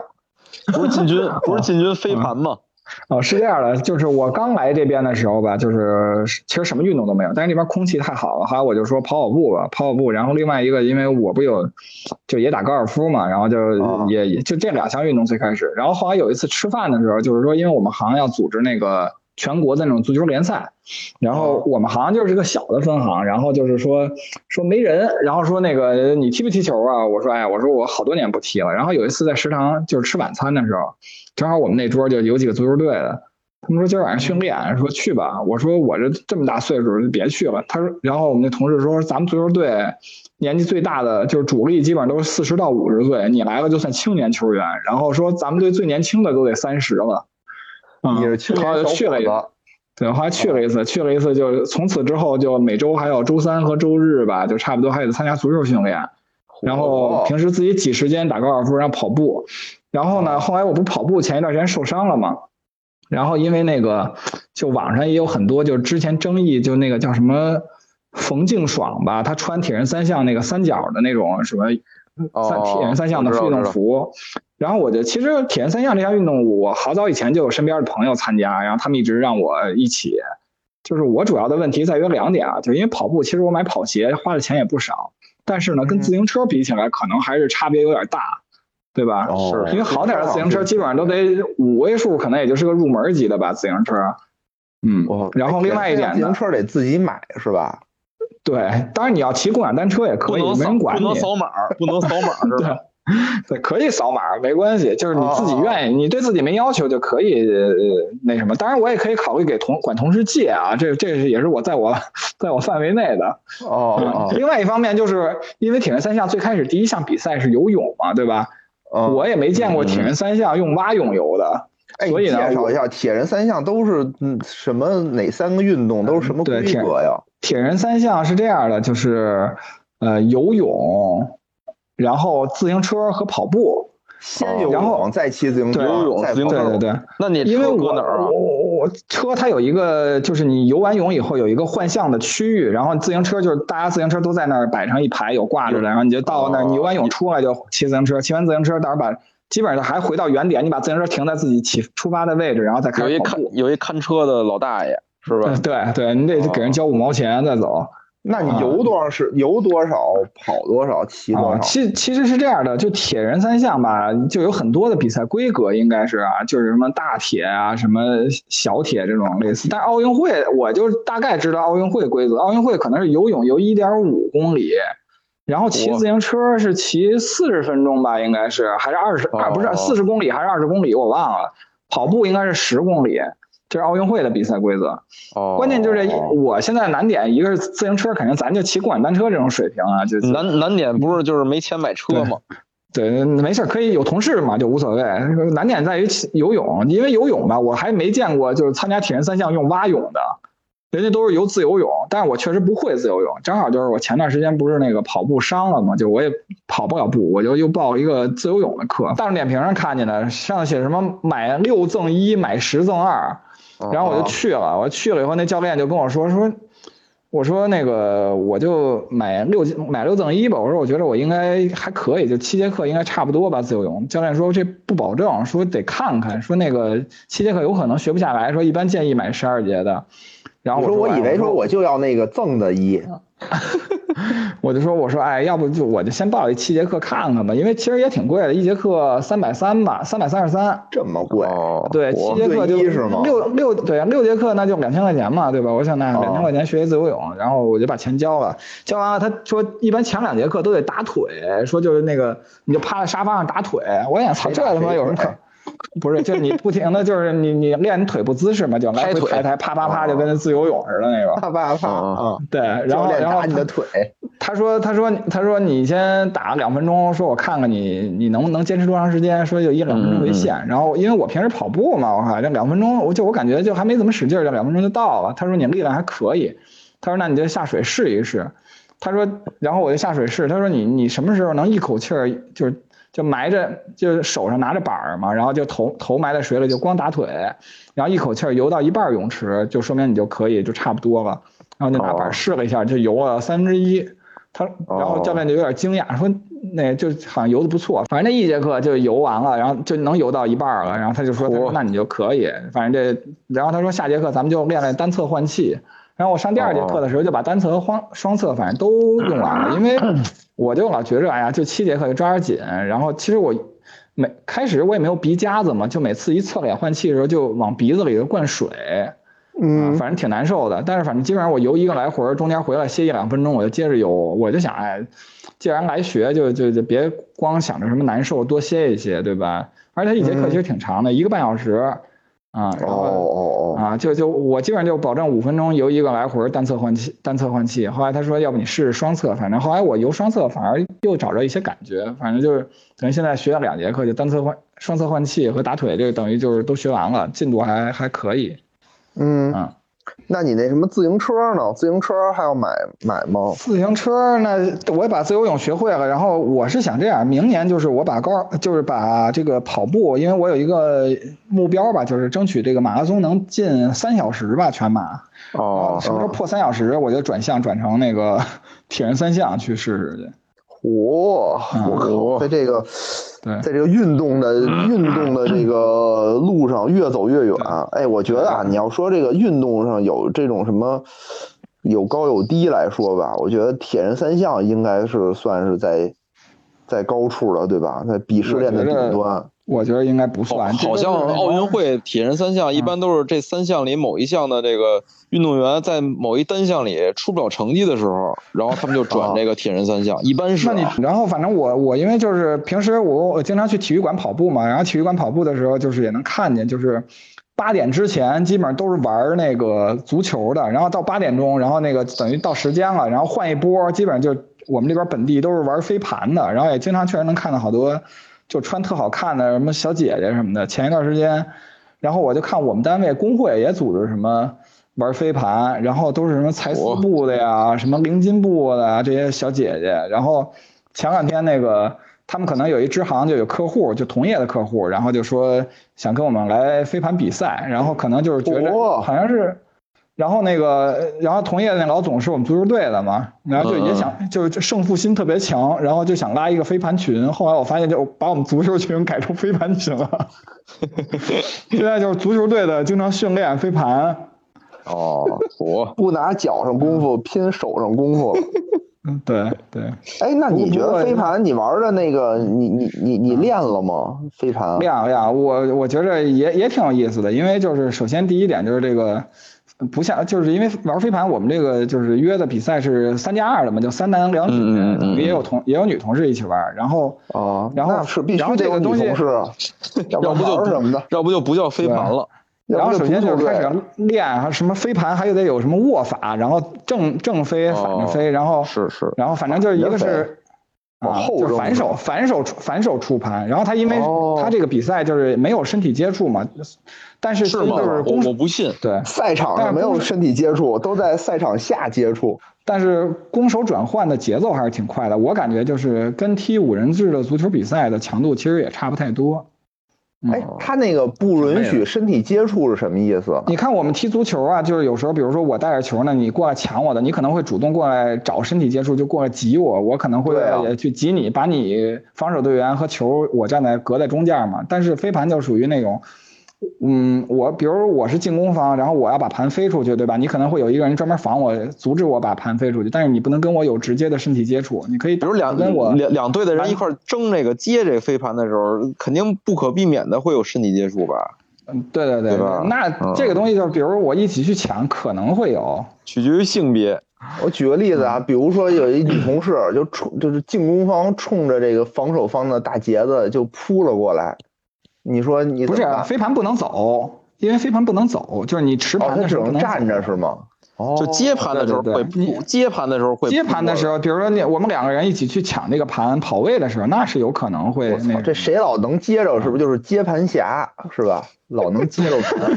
[SPEAKER 2] 不是进军，不是进军飞盘吗？
[SPEAKER 3] 哦，是这样的，就是我刚来这边的时候吧，就是其实什么运动都没有，但是那边空气太好了，后来我就说跑跑步吧，跑跑步。然后另外一个，因为我不有就也打高尔夫嘛，然后就也也就这两项运动最开始。然后后来有一次吃饭的时候，就是说因为我们行要组织那个全国的那种足球联赛，然后我们行就是个小的分行，然后就是说说没人，然后说那个你踢不踢球啊？我说哎，我说我好多年不踢了。然后有一次在食堂就是吃晚餐的时候。正好我们那桌就有几个足球队的，他们说今儿晚上训练，说去吧。我说我这这么大岁数就别去了。他说，然后我们那同事说，咱们足球队年纪最大的就是主力，基本上都是四十到五十岁，你来了就算青年球员。然后说咱们队最年轻的都得三十了。
[SPEAKER 1] 你是青年
[SPEAKER 3] 去了一个，对，后来去了一次，去了一次就从此之后就每周还有周三和周日吧，就差不多还得参加足球训练。然后平时自己挤时间打高尔夫，然后跑步。然后呢？后来我不跑步，前一段时间受伤了嘛。然后因为那个，就网上也有很多，就之前争议，就那个叫什么冯静爽吧，他穿铁人三项那个三角的那种什么三铁人三项的运动服。然后我就其实铁人三项这项运动，我好早以前就有身边的朋友参加，然后他们一直让我一起。就是我主要的问题在于两点啊，就因为跑步，其实我买跑鞋花的钱也不少，但是呢，跟自行车比起来，可能还是差别有点大。对吧？
[SPEAKER 1] 是，
[SPEAKER 3] 因为好点的自行车基本上都得五位数，可能也就是个入门级的吧，自行车。嗯，然后另外一点，
[SPEAKER 1] 自行车得自己买是吧？
[SPEAKER 3] 对，当然你要骑共享单车也可以，没人管
[SPEAKER 2] 你。不能扫码，不能扫码是吧？
[SPEAKER 3] 对，可以扫码，没关系，就是你自己愿意，你对自己没要求就可以那什么。当然，我也可以考虑给同管同事借啊，这这是也是我在我在我范围内的。
[SPEAKER 1] 哦。
[SPEAKER 3] 另外一方面，就是因为铁人三项最开始第一项比赛是游泳嘛，对吧？我也没见过铁人三项用蛙泳游的，所以呢，
[SPEAKER 1] 介绍一下铁人三项都是嗯什么哪三个运动都是什么规格呀？
[SPEAKER 3] 铁人三项是这样的，就是呃游泳，然后自行车和跑步。
[SPEAKER 1] 先游泳，再骑自行车。
[SPEAKER 2] 游泳，自行车。
[SPEAKER 3] 对对对。
[SPEAKER 2] 那你
[SPEAKER 3] 因为我
[SPEAKER 2] 哪儿啊？
[SPEAKER 3] 我我我车它有一个，就是你游完泳以后有一个换向的区域，然后自行车就是大家自行车都在那儿摆成一排有挂着的，然后你就到那儿，你游完泳出来就骑自行车，骑完自行车到时候把基本上还回到原点，你把自行车停在自己起出发的位置，然后再开始
[SPEAKER 2] 有一看有一看车的老大爷是吧？
[SPEAKER 3] 对对，你得给人交五毛钱再走。
[SPEAKER 1] 那你游多少是游多少跑多少骑多少？
[SPEAKER 3] 其其实是这样的，就铁人三项吧，就有很多的比赛规格，应该是啊，就是什么大铁啊，什么小铁这种类似。但奥运会我就大概知道奥运会规则，奥运会可能是游泳游一点五公里，然后骑自行车是骑四十分钟吧，应该是还是二十啊不是四十公里还是二十公里我忘了，跑步应该是十公里。这是奥运会的比赛规则，
[SPEAKER 2] 哦，
[SPEAKER 3] 关键就是我现在难点，一个是自行车，肯定咱就骑共享单车这种水平啊，就
[SPEAKER 2] 难难点不是就是没钱买车吗？
[SPEAKER 3] 对，没事，可以有同事嘛，就无所谓。难点在于游泳，因为游泳吧，我还没见过就是参加铁人三项用蛙泳的。人家都是游自由泳，但是我确实不会自由泳。正好就是我前段时间不是那个跑步伤了嘛，就我也跑不了步，我就又报了一个自由泳的课。大众点评上看见的，上写什么买六赠一，买十赠二，然后我就去了。我去了以后，那教练就跟我说说，我说那个我就买六买六赠一吧。我说我觉得我应该还可以，就七节课应该差不多吧。自由泳教练说这不保证，说得看看，说那个七节课有可能学不下来，说一般建议买十二节的。然后我
[SPEAKER 1] 说，
[SPEAKER 3] 我
[SPEAKER 1] 以为说我就要那个赠的一，
[SPEAKER 3] 我就说我说哎，要不就我就先报一七节课看看吧，因为其实也挺贵的，一节课三百三吧，三百三十三，
[SPEAKER 1] 这么贵？
[SPEAKER 3] 对，七节课就六六对六节课那就两千块钱嘛，对吧？我想那两千块钱学一自由泳，然后我就把钱交了，交完了他说一般前两节课都得打腿，说就是那个你就趴在沙发上打腿，我想操这他妈有什么可？不是，就你不停的就是你你练你腿部姿势嘛，就来回抬抬啪啪啪，就跟自由泳似的那个
[SPEAKER 1] 啪啪啪啊。
[SPEAKER 3] 对，然后然后
[SPEAKER 1] 你的腿，
[SPEAKER 3] 他说他说他说你先打两分钟，说我看看你你能不能坚持多长时间，说就一两分钟为限。然后因为我平时跑步嘛，我靠这两分钟，我就我感觉就还没怎么使劲，这两分钟就到了。他说你力量还可以，他说那你就下水试一试。他说，然后我就下水试。他说你你什么时候能一口气儿就是。就埋着，就手上拿着板儿嘛，然后就头头埋在水里，就光打腿，然后一口气儿游到一半泳池，就说明你就可以，就差不多了。然后就拿板试了一下，就游了三分之一。他，然后教练就有点惊讶，说那就好像游的不错，反正那一节课就游完了，然后就能游到一半了，然后他就说，他说那你就可以，反正这，然后他说下节课咱们就练练单侧换气，然后我上第二节课的时候就把单侧和双双侧反正都用完了，因为 我就老觉着，哎呀，就七节课就抓点紧，然后其实我每开始我也没有鼻夹子嘛，就每次一侧脸换气的时候就往鼻子里头灌水。
[SPEAKER 1] 嗯，
[SPEAKER 3] 反正挺难受的，但是反正基本上我游一个来回，中间回来歇一两分钟，我就接着游。我就想，哎，既然来学，就就就别光想着什么难受，多歇一歇，对吧？而且一节课其实挺长的，一个半小时，啊，然后
[SPEAKER 1] 哦哦
[SPEAKER 3] 啊，就就我基本上就保证五分钟游一个来回，单侧换气，单侧换气。后来他说，要不你试试双侧，反正后来我游双侧反而又找着一些感觉，反正就是等于现在学了两节课，就单侧换、双侧换气和打腿，这个等于就是都学完了，进度还还可以。
[SPEAKER 1] 嗯
[SPEAKER 3] 嗯，
[SPEAKER 1] 那你那什么自行车呢？自行车还要买买吗？
[SPEAKER 3] 自行车那我也把自由泳学会了，然后我是想这样，明年就是我把高就是把这个跑步，因为我有一个目标吧，就是争取这个马拉松能进三小时吧，全马。
[SPEAKER 2] 哦，
[SPEAKER 3] 什么时候破三小时，我就转向转成那个 铁人三项去试试去。
[SPEAKER 1] 嚯，我靠，在这个，
[SPEAKER 3] 对，
[SPEAKER 1] 在这个运动的运动的这个路上越走越远。哎，我觉得啊，你要说这个运动上有这种什么有高有低来说吧，我觉得铁人三项应该是算是在在高处了，对吧？在鄙视链的顶端。
[SPEAKER 3] 我觉得应该不算，
[SPEAKER 2] 好像奥运会铁人三项一般都是这三项里某一项的这个运动员在某一单项里出不了成绩的时候，然后他们就转这个铁人三项，一般是。
[SPEAKER 3] 那你然后反正我我因为就是平时我我经常去体育馆跑步嘛，然后体育馆跑步的时候就是也能看见，就是八点之前基本上都是玩那个足球的，然后到八点钟，然后那个等于到时间了，然后换一波，基本上就我们这边本地都是玩飞盘的，然后也经常确实能看到好多。就穿特好看的什么小姐姐什么的，前一段时间，然后我就看我们单位工会也组织什么玩飞盘，然后都是什么才丝部的呀，什么零金部的这些小姐姐，然后前两天那个他们可能有一支行就有客户，就同业的客户，然后就说想跟我们来飞盘比赛，然后可能就是觉得好像是。然后那个，然后同业那老总是我们足球队的嘛，然后就也想，就是胜负心特别强，然后就想拉一个飞盘群。后来我发现，就把我们足球群改成飞盘群了。现在就是足球队的经常训练飞盘。
[SPEAKER 2] 哦，我
[SPEAKER 1] 不拿脚上功夫，拼手上功夫。
[SPEAKER 3] 嗯，对对。
[SPEAKER 1] 哎，那你觉得飞盘你玩的那个，你你你你练了吗？飞盘
[SPEAKER 3] 练了练，我我觉着也也挺有意思的，因为就是首先第一点就是这个。不像，就是因为玩飞盘，我们这个就是约的比赛是三加二的嘛，就三男两女，也有同也有女同事一起玩。然后
[SPEAKER 1] 哦，
[SPEAKER 3] 然后
[SPEAKER 1] 是必须
[SPEAKER 3] 这个东西，
[SPEAKER 1] 要
[SPEAKER 2] 不就
[SPEAKER 1] 什么的，
[SPEAKER 2] 要不就不叫飞盘了。
[SPEAKER 3] 然后首先就是开始练，什么飞盘还有得有什么握法，然后正正飞、反着飞，然后
[SPEAKER 2] 是是，
[SPEAKER 3] 然后反正就是一个是啊，就反手反手反手出盘。然后他因为他这个比赛就是没有身体接触嘛。但是
[SPEAKER 2] 是吗？我不信。
[SPEAKER 3] 对，
[SPEAKER 1] 赛场上没有身体接触，都在赛场下接触。
[SPEAKER 3] 但是攻守转换的节奏还是挺快的，我感觉就是跟踢五人制的足球比赛的强度其实也差不太多。
[SPEAKER 1] 哎，他那个不允许身体接触是什么意思？
[SPEAKER 3] 你看我们踢足球啊，就是有时候，比如说我带着球呢，你过来抢我的，你可能会主动过来找身体接触，就过来挤我，我可能会去挤你，把你防守队员和球我站在隔在中间嘛。但是飞盘就属于那种。嗯，我比如我是进攻方，然后我要把盘飞出去，对吧？你可能会有一个人专门防我，阻止我把盘飞出去，但是你不能跟我有直接的身体接触。你可以，
[SPEAKER 2] 比如两
[SPEAKER 3] 跟我
[SPEAKER 2] 两两队的人一块争这个接这个飞盘的时候，肯定不可避免的会有身体接触吧？
[SPEAKER 3] 嗯，对对对，那这个东西就是，比如我一起去抢，可能会有，
[SPEAKER 2] 取决于性别。
[SPEAKER 1] 我举个例子啊，比如说有一女同事就冲，就是进攻方冲着这个防守方的大节子就扑了过来。你说你
[SPEAKER 3] 不是飞盘不能走，因为飞盘不能走，就是你持盘的时候
[SPEAKER 1] 能站着是吗？
[SPEAKER 3] 哦，
[SPEAKER 2] 就接盘的时候会接盘的时候会
[SPEAKER 3] 接盘的时候，比如说你我们两个人一起去抢这个盘跑位的时候，那是有可能会。那
[SPEAKER 1] 这谁老能接着？是不是 就是接盘侠是吧？老能接着盘，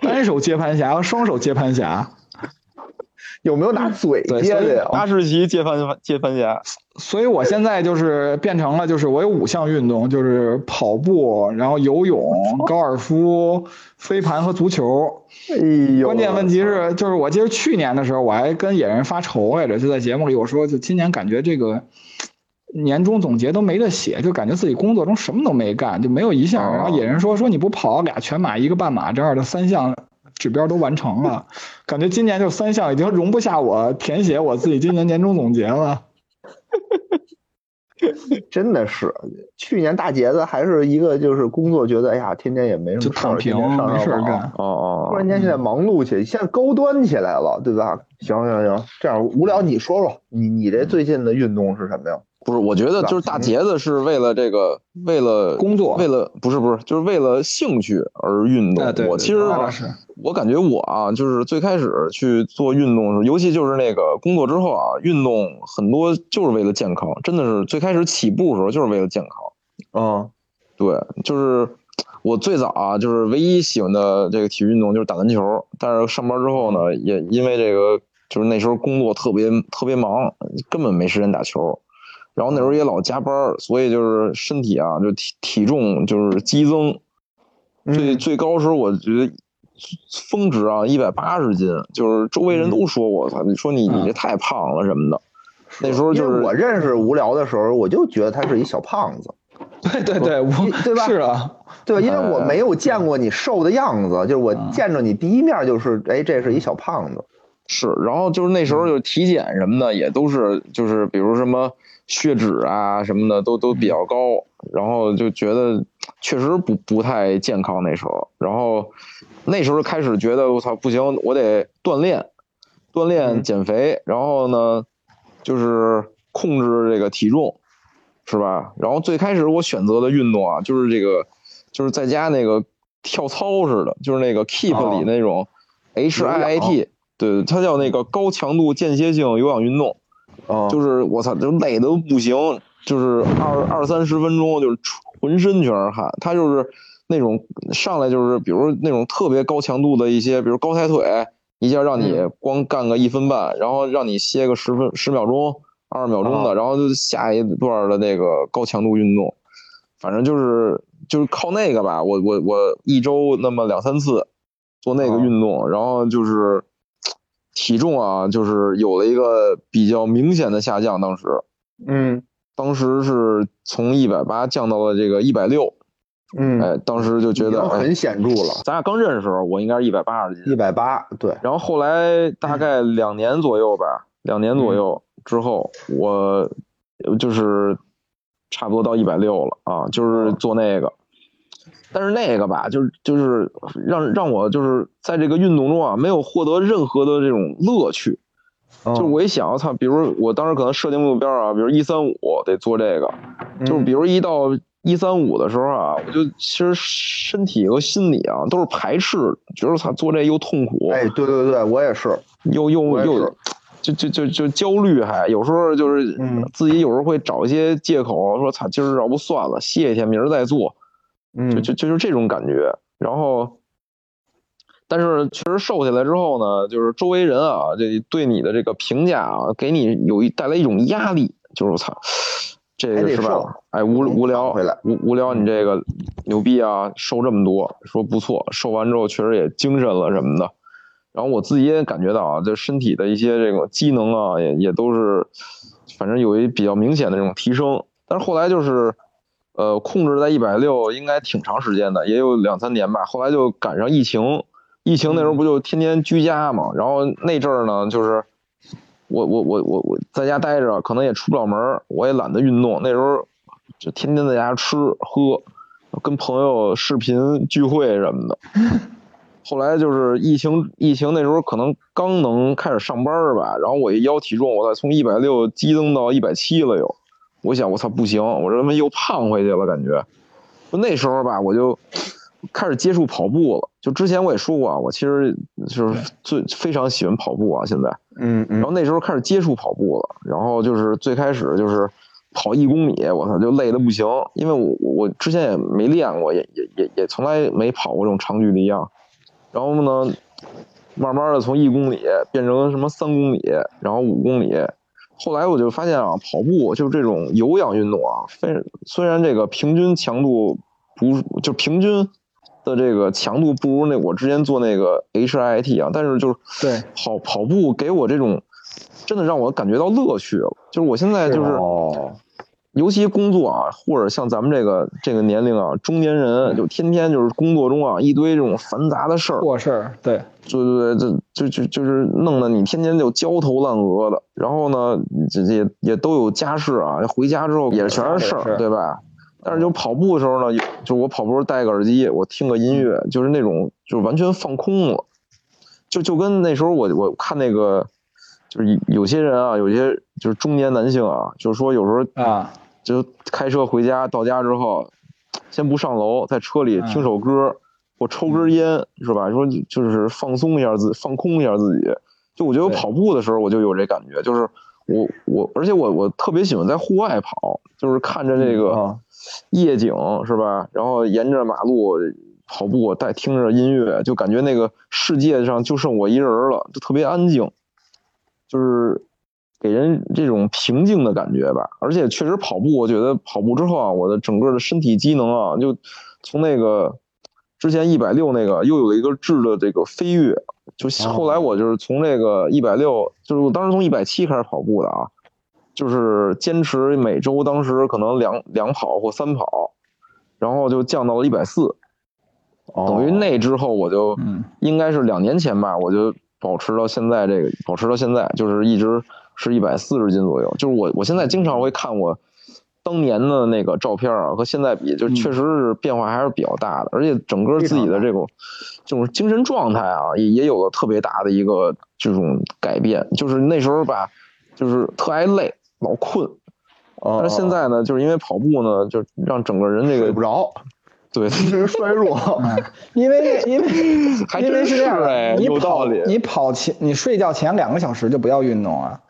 [SPEAKER 3] 单手接盘侠和双手接盘侠。
[SPEAKER 1] 有没有拿嘴接的呀？
[SPEAKER 2] 哈士奇接盘接盘侠。
[SPEAKER 3] 所以我现在就是变成了，就是我有五项运动，就是跑步，然后游泳、高尔夫、飞盘和足球。
[SPEAKER 1] 哎呦！
[SPEAKER 3] 关键问题是，就是我记得去年的时候，我还跟野人发愁来着，就在节目里我说，就今年感觉这个年终总结都没得写，就感觉自己工作中什么都没干，就没有一项。然后野人说说你不跑俩全马一个半马这样的三项指标都完成了，感觉今年就三项已经容不下我填写我自己今年年终总结了。
[SPEAKER 1] 真的是，去年大杰子还是一个就是工作觉得哎呀天天也没什么
[SPEAKER 3] 躺平没事干，
[SPEAKER 2] 哦哦，
[SPEAKER 1] 突然间现在忙碌起来，现在高端起来了，对吧？行行行，这样无聊你说说，你你这最近的运动是什么呀？
[SPEAKER 2] 不是，我觉得就是大杰子是为了这个，为了
[SPEAKER 3] 工作，
[SPEAKER 2] 为了不是不是，就是为了兴趣而运动。我其实我感觉我啊，就是最开始去做运动的时候，尤其就是那个工作之后啊，运动很多就是为了健康，真的是最开始起步的时候就是为了健
[SPEAKER 1] 康。嗯，
[SPEAKER 2] 对，就是我最早啊，就是唯一喜欢的这个体育运动就是打篮球，但是上班之后呢，也因为这个就是那时候工作特别特别忙，根本没时间打球。然后那时候也老加班，所以就是身体啊，就体体重就是激增，最最高时候我觉得峰值啊一百八十斤，就是周围人都说我操，你说你你这太胖了什么的。那时候就是
[SPEAKER 1] 我认识无聊的时候，我就觉得他是一小胖子。
[SPEAKER 3] 对对对，我
[SPEAKER 1] 对吧？
[SPEAKER 3] 是啊，
[SPEAKER 1] 对？因为我没有见过你瘦的样子，就是我见着你第一面就是，哎，这是一小胖子。
[SPEAKER 2] 是，然后就是那时候就体检什么的也都是，就是比如什么。血脂啊什么的都都比较高，然后就觉得确实不不太健康那时候，然后那时候开始觉得我操不行，我得锻炼，锻炼减肥，然后呢就是控制这个体重，是吧？然后最开始我选择的运动啊，就是这个就是在家那个跳操似的，就是那个 Keep 里那种 H I I T，对，它叫那个高强度间歇性有氧运动。就是我操，就累的不行，就是二二三十分钟，就是浑身全是汗。他就是那种上来就是，比如那种特别高强度的一些，比如高抬腿，一下让你光干个一分半，然后让你歇个十分十秒钟、二十秒钟的，然后就下一段的那个高强度运动。反正就是就是靠那个吧，我我我一周那么两三次做那个运动，然后就是。体重啊，就是有了一个比较明显的下降。当时，
[SPEAKER 1] 嗯，
[SPEAKER 2] 当时是从一百八降到了这个一百六，
[SPEAKER 1] 嗯，
[SPEAKER 2] 哎，当时就觉得
[SPEAKER 1] 很显著了。
[SPEAKER 2] 咱俩刚认识时候，我应该是一百八十斤，
[SPEAKER 1] 一百八，对。
[SPEAKER 2] 然后后来大概两年左右吧，两年左右之后，我就是差不多到一百六了啊，就是做那个。但是那个吧，就是就是让让我就是在这个运动中啊，没有获得任何的这种乐趣。就我一想，我操，比如我当时可能设定目标啊，比如一三五得做这个，就是比如一到一三五的时候啊，我就其实身体和心理啊都是排斥，觉得操做这又痛苦。
[SPEAKER 1] 哎，对对对，我也是，
[SPEAKER 2] 又又又，就就就就焦虑，还有时候就是自己有时候会找一些借口，说操，今儿要不算了，歇一天，明儿再做。
[SPEAKER 1] 嗯，
[SPEAKER 2] 就就就是这种感觉，然后，但是确实瘦下来之后呢，就是周围人啊，这对你的这个评价啊，给你有一带来一种压力，就是我操，这个是吧？哎，无无聊，无无聊，你这个牛逼啊，瘦这么多，说不错，瘦完之后确实也精神了什么的，然后我自己也感觉到啊，这身体的一些这个机能啊，也也都是，反正有一比较明显的这种提升，但是后来就是。呃，控制在一百六应该挺长时间的，也有两三年吧。后来就赶上疫情，疫情那时候不就天天居家嘛。然后那阵儿呢，就是我我我我我在家待着，可能也出不了门，我也懒得运动。那时候就天天在家吃喝，跟朋友视频聚会什么的。后来就是疫情，疫情那时候可能刚能开始上班吧。然后我一腰体重，我再从一百六激增到一百七了又。我想，我操，不行，我这他妈又胖回去了，感觉。就那时候吧，我就开始接触跑步了。就之前我也说过啊，我其实就是最非常喜欢跑步啊，现在。
[SPEAKER 1] 嗯嗯。
[SPEAKER 2] 然后那时候开始接触跑步了，然后就是最开始就是跑一公里，我操，就累的不行，因为我我之前也没练过，也也也也从来没跑过这种长距离啊。然后呢，慢慢的从一公里变成什么三公里，然后五公里。后来我就发现啊，跑步就是这种有氧运动啊，非虽然这个平均强度不就平均的这个强度不如那我之前做那个 H I T 啊，但是就是
[SPEAKER 3] 对
[SPEAKER 2] 跑跑步给我这种真的让我感觉到乐趣了。就是我现在就是尤其工作啊，或者像咱们这个这个年龄啊，中年人就天天就是工作中啊一堆这种繁杂的事儿，
[SPEAKER 3] 破事儿，对，
[SPEAKER 2] 对对对，就就就是弄得你天天就焦头烂额的。然后呢，这也也都有家事啊，回家之后也全是事儿，对吧？但是就跑步的时候呢，就我跑步戴个耳机，我听个音乐，就是那种就完全放空了，就就跟那时候我我看那个，就是有些人啊，有些就是中年男性啊，就是说有时候
[SPEAKER 3] 啊，
[SPEAKER 2] 就开车回家，到家之后，先不上楼，在车里听首歌，或抽根烟，是吧？说就是放松一下自，放空一下自己。就我觉得我跑步的时候，我就有这感觉，就是我我，而且我我特别喜欢在户外跑，就是看着这个。夜景是吧？然后沿着马路跑步，带听着音乐，就感觉那个世界上就剩我一人了，就特别安静，就是给人这种平静的感觉吧。而且确实跑步，我觉得跑步之后啊，我的整个的身体机能啊，就从那个之前一百六那个又有了一个质的这个飞跃。就后来我就是从这个一百六，就是我当时从一百七开始跑步的啊。就是坚持每周，当时可能两两跑或三跑，然后就降到了一百四，等于那之后我就，应该是两年前吧，我就保持到现在这个，保持到现在就是一直是一百四十斤左右。就是我我现在经常会看我当年的那个照片啊，和现在比，就确实是变化还是比较大的，而且整个自己的这种这种精神状态啊，也也有了特别大的一个这种改变。就是那时候吧，就是特爱累。老困，但是现在呢，就是因为跑步呢，就让整个人这个
[SPEAKER 1] 睡不着，
[SPEAKER 2] 对，
[SPEAKER 1] 精神衰弱。
[SPEAKER 3] 因为因为因为是这样
[SPEAKER 2] 的，
[SPEAKER 3] 你
[SPEAKER 2] 跑
[SPEAKER 3] 你跑前你睡觉前两个小时就不要运动啊，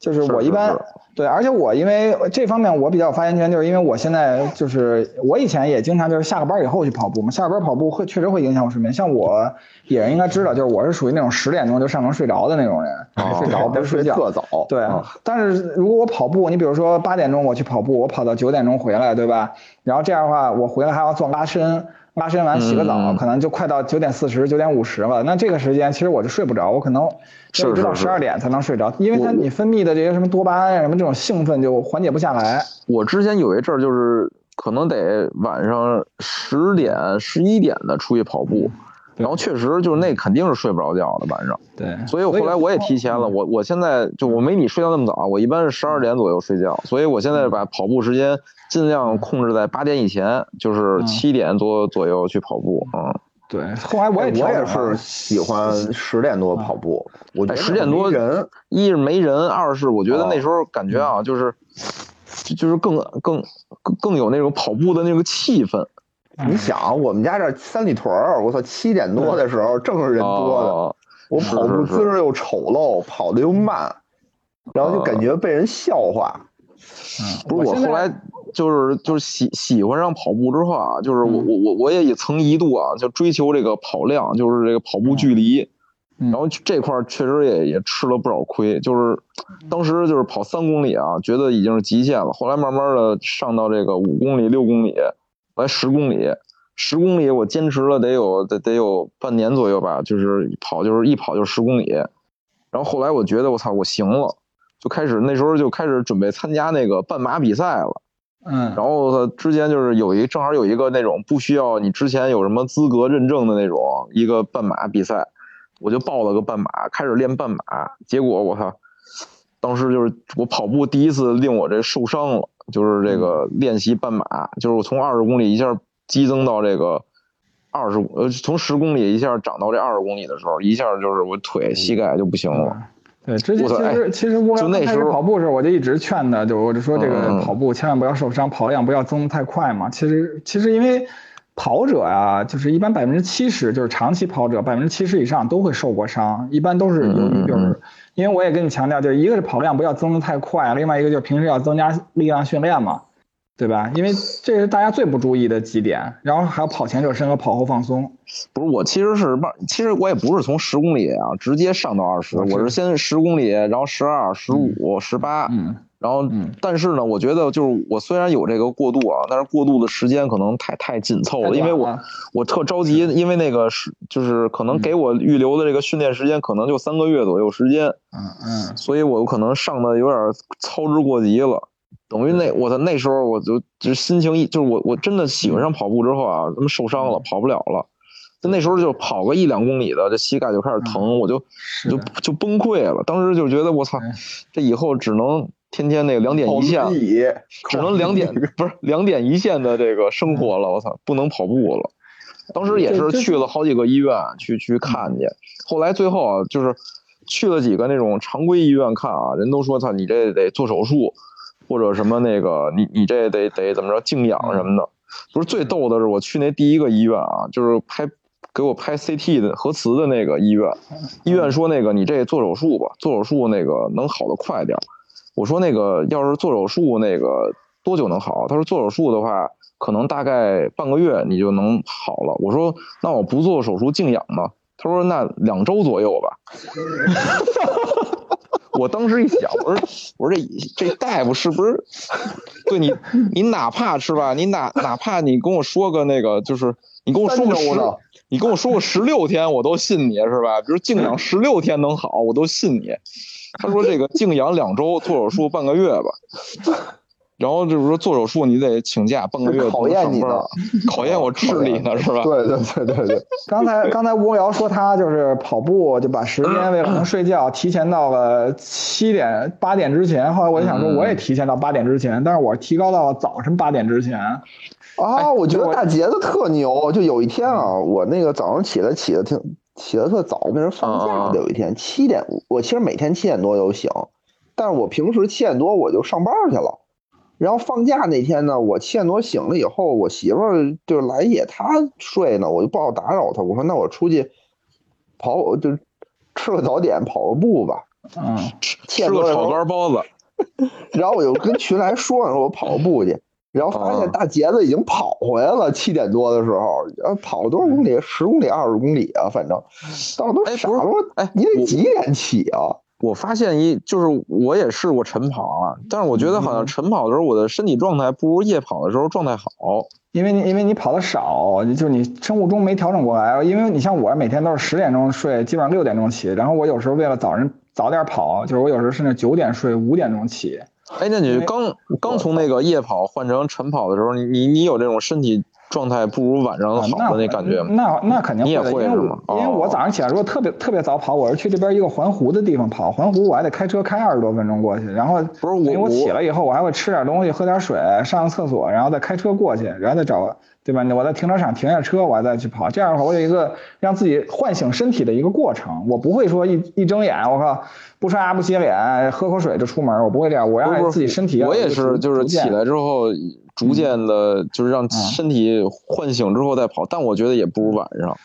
[SPEAKER 3] 就是我一般。对，而且我因为这方面我比较有发言权，就是因为我现在就是我以前也经常就是下个班以后去跑步嘛，下班跑步会确实会影响我睡眠。像我野人应该知道，就是我是属于那种十点钟就上床睡着的那种人，睡着不是睡觉。
[SPEAKER 1] 特早。
[SPEAKER 3] 对，但是如果我跑步，你比如说八点钟我去跑步，我跑到九点钟回来，对吧？然后这样的话，我回来还要做拉伸。拉伸完洗个澡，可能就快到九点四十、九点五十了。那这个时间其实我就睡不着，我可能一直到十二点才能睡着，因为它你分泌的这些什么多巴胺呀、什么这种兴奋就缓解不下来。
[SPEAKER 2] 我之前有一阵儿就是可能得晚上十点、十一点的出去跑步，然后确实就是那肯定是睡不着觉的晚上。
[SPEAKER 3] 对，
[SPEAKER 2] 所以我后来我也提前了，我我现在就我没你睡觉那么早，我一般是十二点左右睡觉，所以我现在把跑步时间。尽量控制在八点以前，就是七点多左右去跑步啊。
[SPEAKER 3] 对，后来我也
[SPEAKER 1] 我也是喜欢十点多跑步。我觉得
[SPEAKER 2] 十点多
[SPEAKER 1] 人，
[SPEAKER 2] 一是没人，二是我觉得那时候感觉啊，就是就是更更更更有那种跑步的那个气氛。
[SPEAKER 1] 你想，我们家这三里屯儿，我操，七点多的时候正是人多的，我跑步姿势又丑陋，跑的又慢，然后就感觉被人笑话。
[SPEAKER 2] 不是我后来。就是就是喜喜欢上跑步之后啊，就是我我我我也曾一度啊，就追求这个跑量，就是这个跑步距离，然后这块确实也也吃了不少亏。就是当时就是跑三公里啊，觉得已经是极限了。后来慢慢的上到这个五公里、六公里，来十公里，十公里我坚持了得有得得有半年左右吧，就是跑就是一跑就十公里。然后后来我觉得我操我行了，就开始那时候就开始准备参加那个半马比赛了。
[SPEAKER 3] 嗯，
[SPEAKER 2] 然后他之前就是有一正好有一个那种不需要你之前有什么资格认证的那种一个半马比赛，我就报了个半马，开始练半马。结果我操，当时就是我跑步第一次令我这受伤了，就是这个练习半马，就是我从二十公里一下激增到这个二十呃从十公里一下涨到这二十公里的时候，一下就是我腿膝盖就不行了。
[SPEAKER 3] 对，之前其实其实我刚开始跑步的时候，我就一直劝他，就我就说这个跑步千万不要受伤，跑量不要增太快嘛。其实其实因为跑者啊，就是一般百分之七十就是长期跑者，百分之七十以上都会受过伤，一般都是由于就是因为我也跟你强调，就是一个是跑量不要增的太快，另外一个就是平时要增加力量训练嘛。对吧？因为这是大家最不注意的几点，然后还有跑前热身和跑后放松。
[SPEAKER 2] 不是我，其实是其实我也不是从十公里啊直接上到二十，我是先十公里，然后十二、十五、十八，
[SPEAKER 3] 嗯，
[SPEAKER 2] 然后但是呢，我觉得就是我虽然有这个过渡啊，但是过渡的时间可能太太紧凑了，因为我我特着急，因为那个是就是可能给我预留的这个训练时间可能就三个月左右时间，
[SPEAKER 3] 嗯嗯，
[SPEAKER 2] 所以我可能上的有点操之过急了。等于那我的那时候我就就心情一就是我我真的喜欢上跑步之后啊，他妈受伤了，跑不了了。就那时候就跑个一两公里的，这膝盖就开始疼，我就就就崩溃了。当时就觉得我操，这以后只能天天那个两点一线，只能两点不是两点一线的这个生活了。我操，不能跑步了。当时也是去了好几个医院去去看去，后来最后啊，就是去了几个那种常规医院看啊，人都说操你这得做手术，或者什么那个你你这得得怎么着静养什么的。不是最逗的是我去那第一个医院啊，就是拍给我拍 CT 的核磁的那个医院，医院说那个你这做手术吧，做手术那个能好的快点。我说那个要是做手术那个多久能好？他说做手术的话。可能大概半个月你就能好了。我说那我不做手术静养吗？他说那两周左右吧。我当时一想，我说我说这这大夫是不是对你？你哪怕是吧？你哪哪怕你跟我说个那个，就是你跟我说个十，你跟我说个十六天，我都信你是吧？比如静养十六天能好，我都信你。他说这个静养两周，做手术半个月吧。然后就是说做手术你得请假半个月，
[SPEAKER 1] 考验你的，
[SPEAKER 2] 考验我智力呢是吧？
[SPEAKER 1] 对对对对对。
[SPEAKER 3] 刚才刚才吴瑶说他就是跑步就把时间为了能睡觉提前到了七点八点之前，后来我就想说我也提前到八点之前，但是我提高到了早晨八点之前。
[SPEAKER 1] 啊，我觉得大杰子特牛，就有一天啊，我那个早上起来起的挺起的特早，那是放假的有一天七点，我其实每天七点多就醒，但是我平时七点多我就上班去了。然后放假那天呢，我七点多醒了以后，我媳妇儿就来也，她睡呢，我就不好打扰她。我说那我出去跑，就吃个早点，跑个步吧。
[SPEAKER 3] 嗯，
[SPEAKER 2] 吃个炒肝包子。
[SPEAKER 1] 然后我就跟群来说呢，说我跑个步去。然后发现大杰子已经跑回来了，七点多的时候，呃，跑了多少公里？十公里、二十公里啊，反正。到都傻了。
[SPEAKER 2] 哎，
[SPEAKER 1] 你得几点起啊？
[SPEAKER 2] 我发现一就是我也试过晨跑啊，但是我觉得好像晨跑的时候我的身体状态不如夜跑的时候状态好，
[SPEAKER 3] 因为你因为你跑的少，就是你生物钟没调整过来。因为你像我每天都是十点钟睡，基本上六点钟起，然后我有时候为了早晨早点跑，就是我有时候甚至九点睡，五点钟起。
[SPEAKER 2] 哎，那你刚刚从那个夜跑换成晨跑的时候，你你你有这种身体？状态不如晚上好的那感觉吗？
[SPEAKER 3] 那那肯定
[SPEAKER 2] 你也会是吗？
[SPEAKER 3] 因为我早上起来如果特别特别早跑，我是去这边一个环湖的地方跑，环湖我还得开车开二十多分钟过去，然后
[SPEAKER 2] 不是
[SPEAKER 3] 因为我起来以后我还会吃点东西，喝点水，上个厕所，然后再开车过去，然后再找对吧？我在停车场停下车，我再去跑。这样的话，我有一个让自己唤醒身体的一个过程。我不会说一一睁眼，我靠，不刷牙不洗脸，喝口水就出门，我不会这样。我让自己身体。
[SPEAKER 2] 我也是，就是起来之后。逐渐的，就是让身体唤醒之后再跑，但我觉得也不如晚上。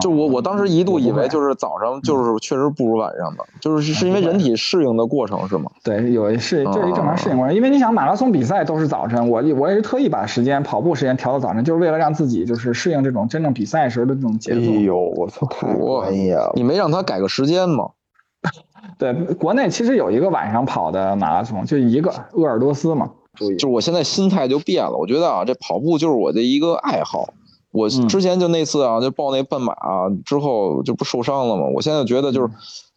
[SPEAKER 2] 就我我当时一度以为就是早上就是确实不如晚上的，就是是因为人体适应的过程是吗？
[SPEAKER 3] 对，有适就是一正常适应过程。因为你想马拉松比赛都是早晨，我我也是特意把时间跑步时间调到早晨，就是为了让自己就是适应这种真正比赛时候的这种节奏。哎
[SPEAKER 1] 呦，我操，太专业了！
[SPEAKER 2] 你没让他改个时间吗？
[SPEAKER 3] 对，国内其实有一个晚上跑的马拉松，就一个鄂尔多斯嘛。
[SPEAKER 2] 就是我现在心态就变了，我觉得啊，这跑步就是我的一个爱好。我之前就那次啊，就报那半马之后就不受伤了嘛。我现在觉得就是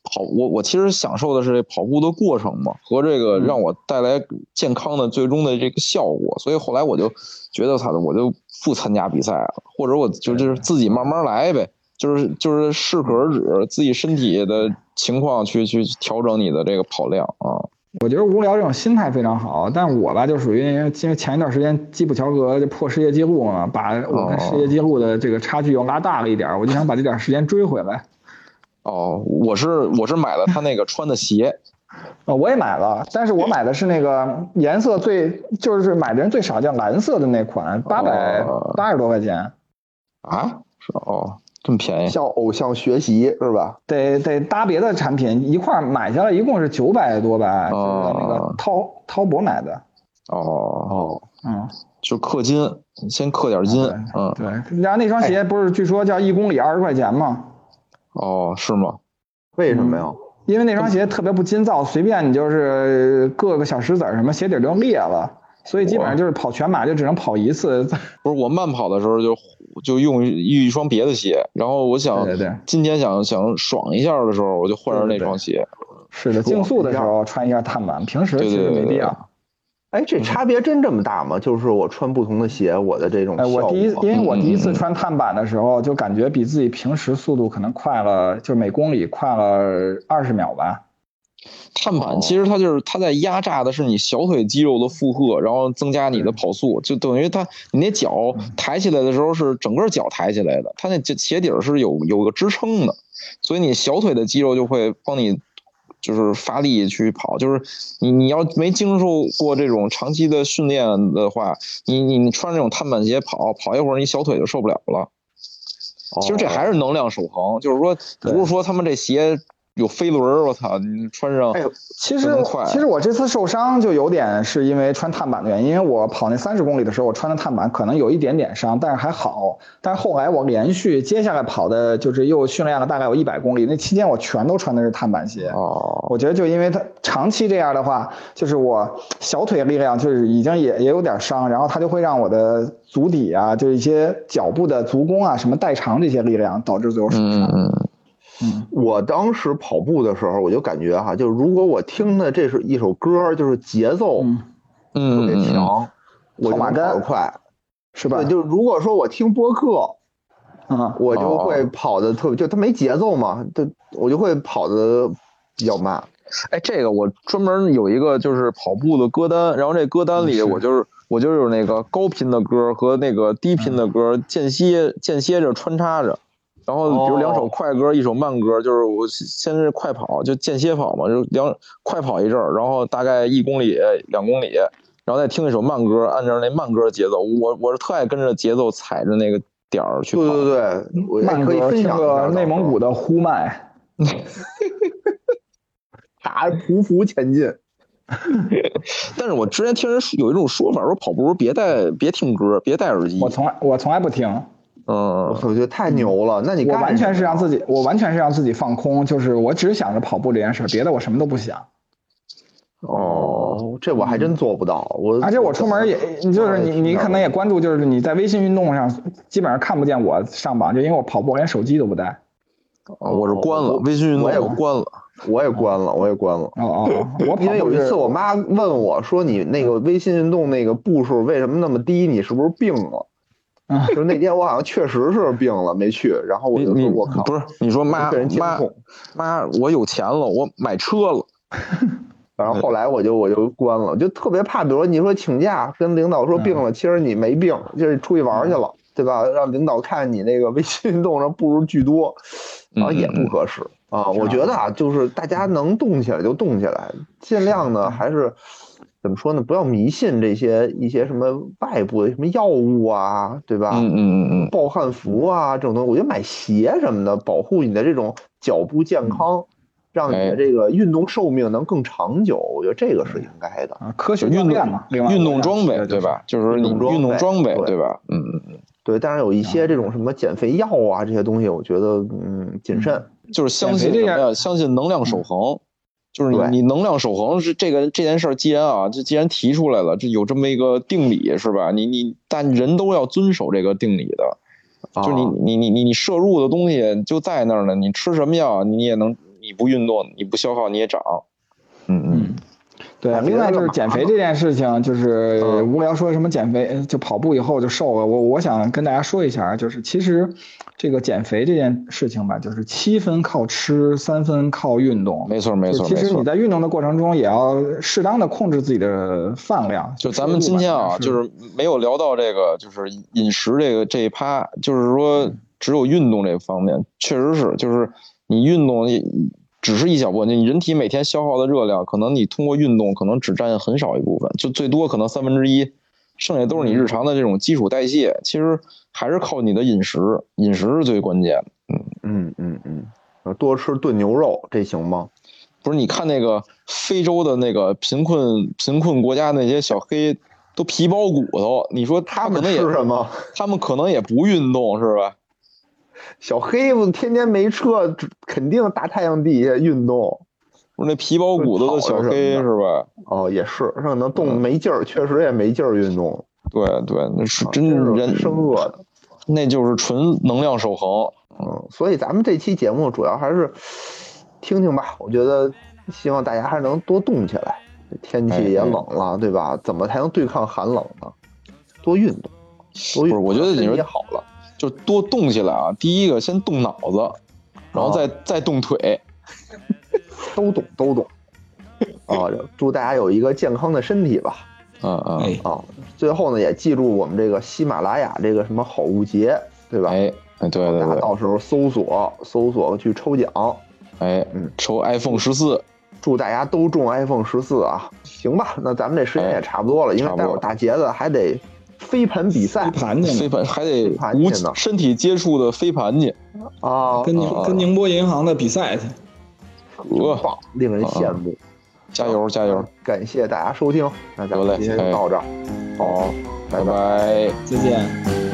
[SPEAKER 2] 跑，我我其实享受的是这跑步的过程嘛，和这个让我带来健康的最终的这个效果。所以后来我就觉得，他的我就不参加比赛了，或者我就就是自己慢慢来呗，就是就是适可而止，自己身体的情况去去调整你的这个跑量啊。
[SPEAKER 3] 我觉得无聊这种心态非常好，但我吧就属于因为前一段时间基普乔格就破世界纪录嘛，把我跟世界纪录的这个差距又拉大了一点，我就想把这点时间追回来。
[SPEAKER 2] 哦，我是我是买了他那个穿的鞋，
[SPEAKER 3] 哦，我也买了，但是我买的是那个颜色最就是买的人最少叫蓝色的那款，八百八十多块钱。
[SPEAKER 2] 啊？是哦。这么便宜，
[SPEAKER 1] 向偶像学习是吧？
[SPEAKER 3] 得得搭别的产品一块买下来，一共是九百多吧？就是那个滔滔博买的。
[SPEAKER 2] 哦
[SPEAKER 3] 哦，嗯，
[SPEAKER 2] 就氪金，先氪点金，嗯，
[SPEAKER 3] 对。然后那双鞋不是据说叫一公里二十块钱吗？
[SPEAKER 2] 哦，是吗？
[SPEAKER 1] 为什么呀？
[SPEAKER 3] 因为那双鞋特别不筋造，随便你就是硌个小石子儿什么，鞋底就裂了。所以基本上就是跑全马就只能跑一次。
[SPEAKER 2] 不是我慢跑的时候就就用一双别的鞋，然后我想今天想想爽一下的时候，我就换上那双鞋。
[SPEAKER 3] 是的，竞速的时候穿一下碳板，平时其实没必要。
[SPEAKER 1] 哎，这差别真这么大吗？就是我穿不同的鞋，我的这种
[SPEAKER 3] 哎，我第一，因为我第一次穿碳板的时候，就感觉比自己平时速度可能快了，就每公里快了二十秒吧。
[SPEAKER 2] 碳板其实它就是它在压榨的是你小腿肌肉的负荷，然后增加你的跑速，就等于它你那脚抬起来的时候是整个脚抬起来的，它那鞋底儿是有有个支撑的，所以你小腿的肌肉就会帮你就是发力去跑，就是你你要没经受过这种长期的训练的话，你你你穿这种碳板鞋跑跑一会儿，你小腿就受不了了。其实这还是能量守恒，就是说不是说他们这鞋。有飞轮儿，我操！你穿上，
[SPEAKER 3] 哎呦，其实其实我这次受伤就有点是因为穿碳板的原因，因为我跑那三十公里的时候，我穿的碳板可能有一点点伤，但是还好。但是后来我连续接下来跑的就是又训练了大概有一百公里，那期间我全都穿的是碳板鞋。
[SPEAKER 2] 哦，
[SPEAKER 3] 我觉得就因为它长期这样的话，就是我小腿力量就是已经也也有点伤，然后它就会让我的足底啊，就一些脚部的足弓啊，什么代偿这些力量导致最后受伤。
[SPEAKER 2] 嗯。
[SPEAKER 3] 嗯，
[SPEAKER 1] 我当时跑步的时候，我就感觉哈，就是如果我听的这是一首歌，就是节奏，
[SPEAKER 2] 嗯，
[SPEAKER 1] 特别强，我就
[SPEAKER 3] 跑
[SPEAKER 1] 得快，
[SPEAKER 3] 是吧？
[SPEAKER 1] 就如果说我听播客，
[SPEAKER 3] 啊，
[SPEAKER 1] 我就会跑的特别，就它没节奏嘛，就我就会跑的比较慢。
[SPEAKER 2] 哎，这个我专门有一个就是跑步的歌单，然后这歌单里我就是我就是那个高频的歌和那个低频的歌间歇间歇着穿插着。然后比如两首快歌，一首慢歌，就是我先是快跑，就间歇跑嘛，就两快跑一阵儿，然后大概一公里、两公里，然后再听一首慢歌，按照那慢歌节奏，我我是特爱跟着节奏踩着那个点儿去跑。
[SPEAKER 1] 对对对，
[SPEAKER 3] 慢
[SPEAKER 1] 歌
[SPEAKER 3] 听个内蒙古的呼麦，
[SPEAKER 1] 打匍匐前进。
[SPEAKER 2] 但是我之前听人有一种说法，说跑步别带别听歌，别戴耳机。
[SPEAKER 3] 我从来我从来不听。
[SPEAKER 2] 嗯，
[SPEAKER 1] 我觉得太牛了。那你
[SPEAKER 3] 我完全是让自己，我完全是让自己放空，就是我只想着跑步这件事，别的我什么都不想。
[SPEAKER 1] 哦，这我还真做不到。我
[SPEAKER 3] 而且我出门也，就是你你可能也关注，就是你在微信运动上基本上看不见我上榜，就因为我跑步连手机都不带。
[SPEAKER 2] 哦，我是关了微信运动，
[SPEAKER 1] 我也
[SPEAKER 2] 关了，
[SPEAKER 1] 我也关了，我也关了。
[SPEAKER 3] 哦哦，我
[SPEAKER 1] 因为有一次我妈问我说：“你那个微信运动那个步数为什么那么低？你是不是病了？”就是那天我好像确实是病了，没去。然后我就说：“我靠，
[SPEAKER 2] 不是你说妈妈妈，我有钱了，我买车了。”
[SPEAKER 1] 然后后来我就我就关了，就特别怕，比如说你说请假跟领导说病了，其实你没病，就是出去玩去了，对吧？让领导看你那个微信运动上步数巨多，啊，也不合适啊。我觉得啊，就是大家能动起来就动起来，尽量呢还是。怎么说呢？不要迷信这些一些什么外部的什么药物啊，对吧？
[SPEAKER 2] 嗯嗯嗯嗯，
[SPEAKER 1] 暴汗服啊这种东西，我觉得买鞋什么的，保护你的这种脚部健康，让你的这个运动寿命能更长久。我觉得这个是应该的
[SPEAKER 3] 啊，科学运动嘛，
[SPEAKER 2] 运动装备对吧？就是
[SPEAKER 1] 运动
[SPEAKER 2] 装备
[SPEAKER 1] 对
[SPEAKER 2] 吧？嗯嗯嗯，
[SPEAKER 1] 对。但是有一些这种什么减肥药啊这些东西，我觉得嗯谨慎，
[SPEAKER 2] 就是相信什么呀？相信能量守恒。就是你，你能量守恒是这个这件事儿，既然啊，这既然提出来了，这有这么一个定理是吧？你你但人都要遵守这个定理的，就你你你你你摄入的东西就在那儿呢，你吃什么药你也能，你不运动你不消耗你也长，嗯嗯。
[SPEAKER 3] 对，另外就是减肥这件事情，就是无聊说什么减肥，就跑步以后就瘦了。我我想跟大家说一下，就是其实这个减肥这件事情吧，就是七分靠吃，三分靠运动。
[SPEAKER 2] 没错没错。
[SPEAKER 3] 其实你在运动的过程中，也要适当的控制自己的饭量。
[SPEAKER 2] 就咱们今天啊，就是没有聊到这个，就是饮食这个这一趴，就是说只有运动这个方面，确实是，就是你运动。只是一小部分，你人体每天消耗的热量，可能你通过运动可能只占很少一部分，就最多可能三分之一，剩下都是你日常的这种基础代谢。其实还是靠你的饮食，饮食是最关键的。
[SPEAKER 1] 嗯嗯嗯嗯，多吃炖牛肉，这行吗？
[SPEAKER 2] 不是，你看那个非洲的那个贫困贫困国家那些小黑都皮包骨头，你说
[SPEAKER 1] 他
[SPEAKER 2] 们
[SPEAKER 1] 吃什么？
[SPEAKER 2] 他们可能也不运动，是吧？
[SPEAKER 1] 小黑子天天没车，肯定大太阳底下运动。
[SPEAKER 2] 不是那皮包骨头的小黑是吧？
[SPEAKER 1] 哦，也是，让他动没劲儿，确实也没劲儿运动。
[SPEAKER 2] 对对，那是真人
[SPEAKER 1] 生饿的，
[SPEAKER 2] 那就是纯能量守恒。
[SPEAKER 1] 嗯，所以咱们这期节目主要还是听听吧。我觉得希望大家还是能多动起来，天气也冷了，对吧？怎么才能对抗寒冷呢？多运动，多运动。
[SPEAKER 2] 不是，我觉得你说
[SPEAKER 1] 也好了，
[SPEAKER 2] 就多动起来啊！第一个先动脑子，然后再再动腿，
[SPEAKER 1] 都懂都懂。啊，祝大家有一个健康的身体吧。
[SPEAKER 2] 嗯嗯
[SPEAKER 1] 啊，最后呢，也记住我们这个喜马拉雅这个什么好物节，对吧？
[SPEAKER 2] 哎哎，对对对，
[SPEAKER 1] 到时候搜索搜索去抽奖。
[SPEAKER 2] 哎，嗯，抽 iPhone 十四，
[SPEAKER 1] 祝大家都中 iPhone 十四啊！行吧，那咱们这时间也差不多了，因为待会儿大杰子还得飞盘比赛，
[SPEAKER 3] 飞盘去，
[SPEAKER 2] 飞盘还得无身体接触的飞盘去。
[SPEAKER 1] 啊，
[SPEAKER 3] 跟宁跟宁波银行的比赛去，
[SPEAKER 1] 棒，令人羡慕。
[SPEAKER 2] 加油加油！
[SPEAKER 1] 感谢大家收听，那咱们今天就到这儿，好，拜
[SPEAKER 2] 拜，
[SPEAKER 3] 再见。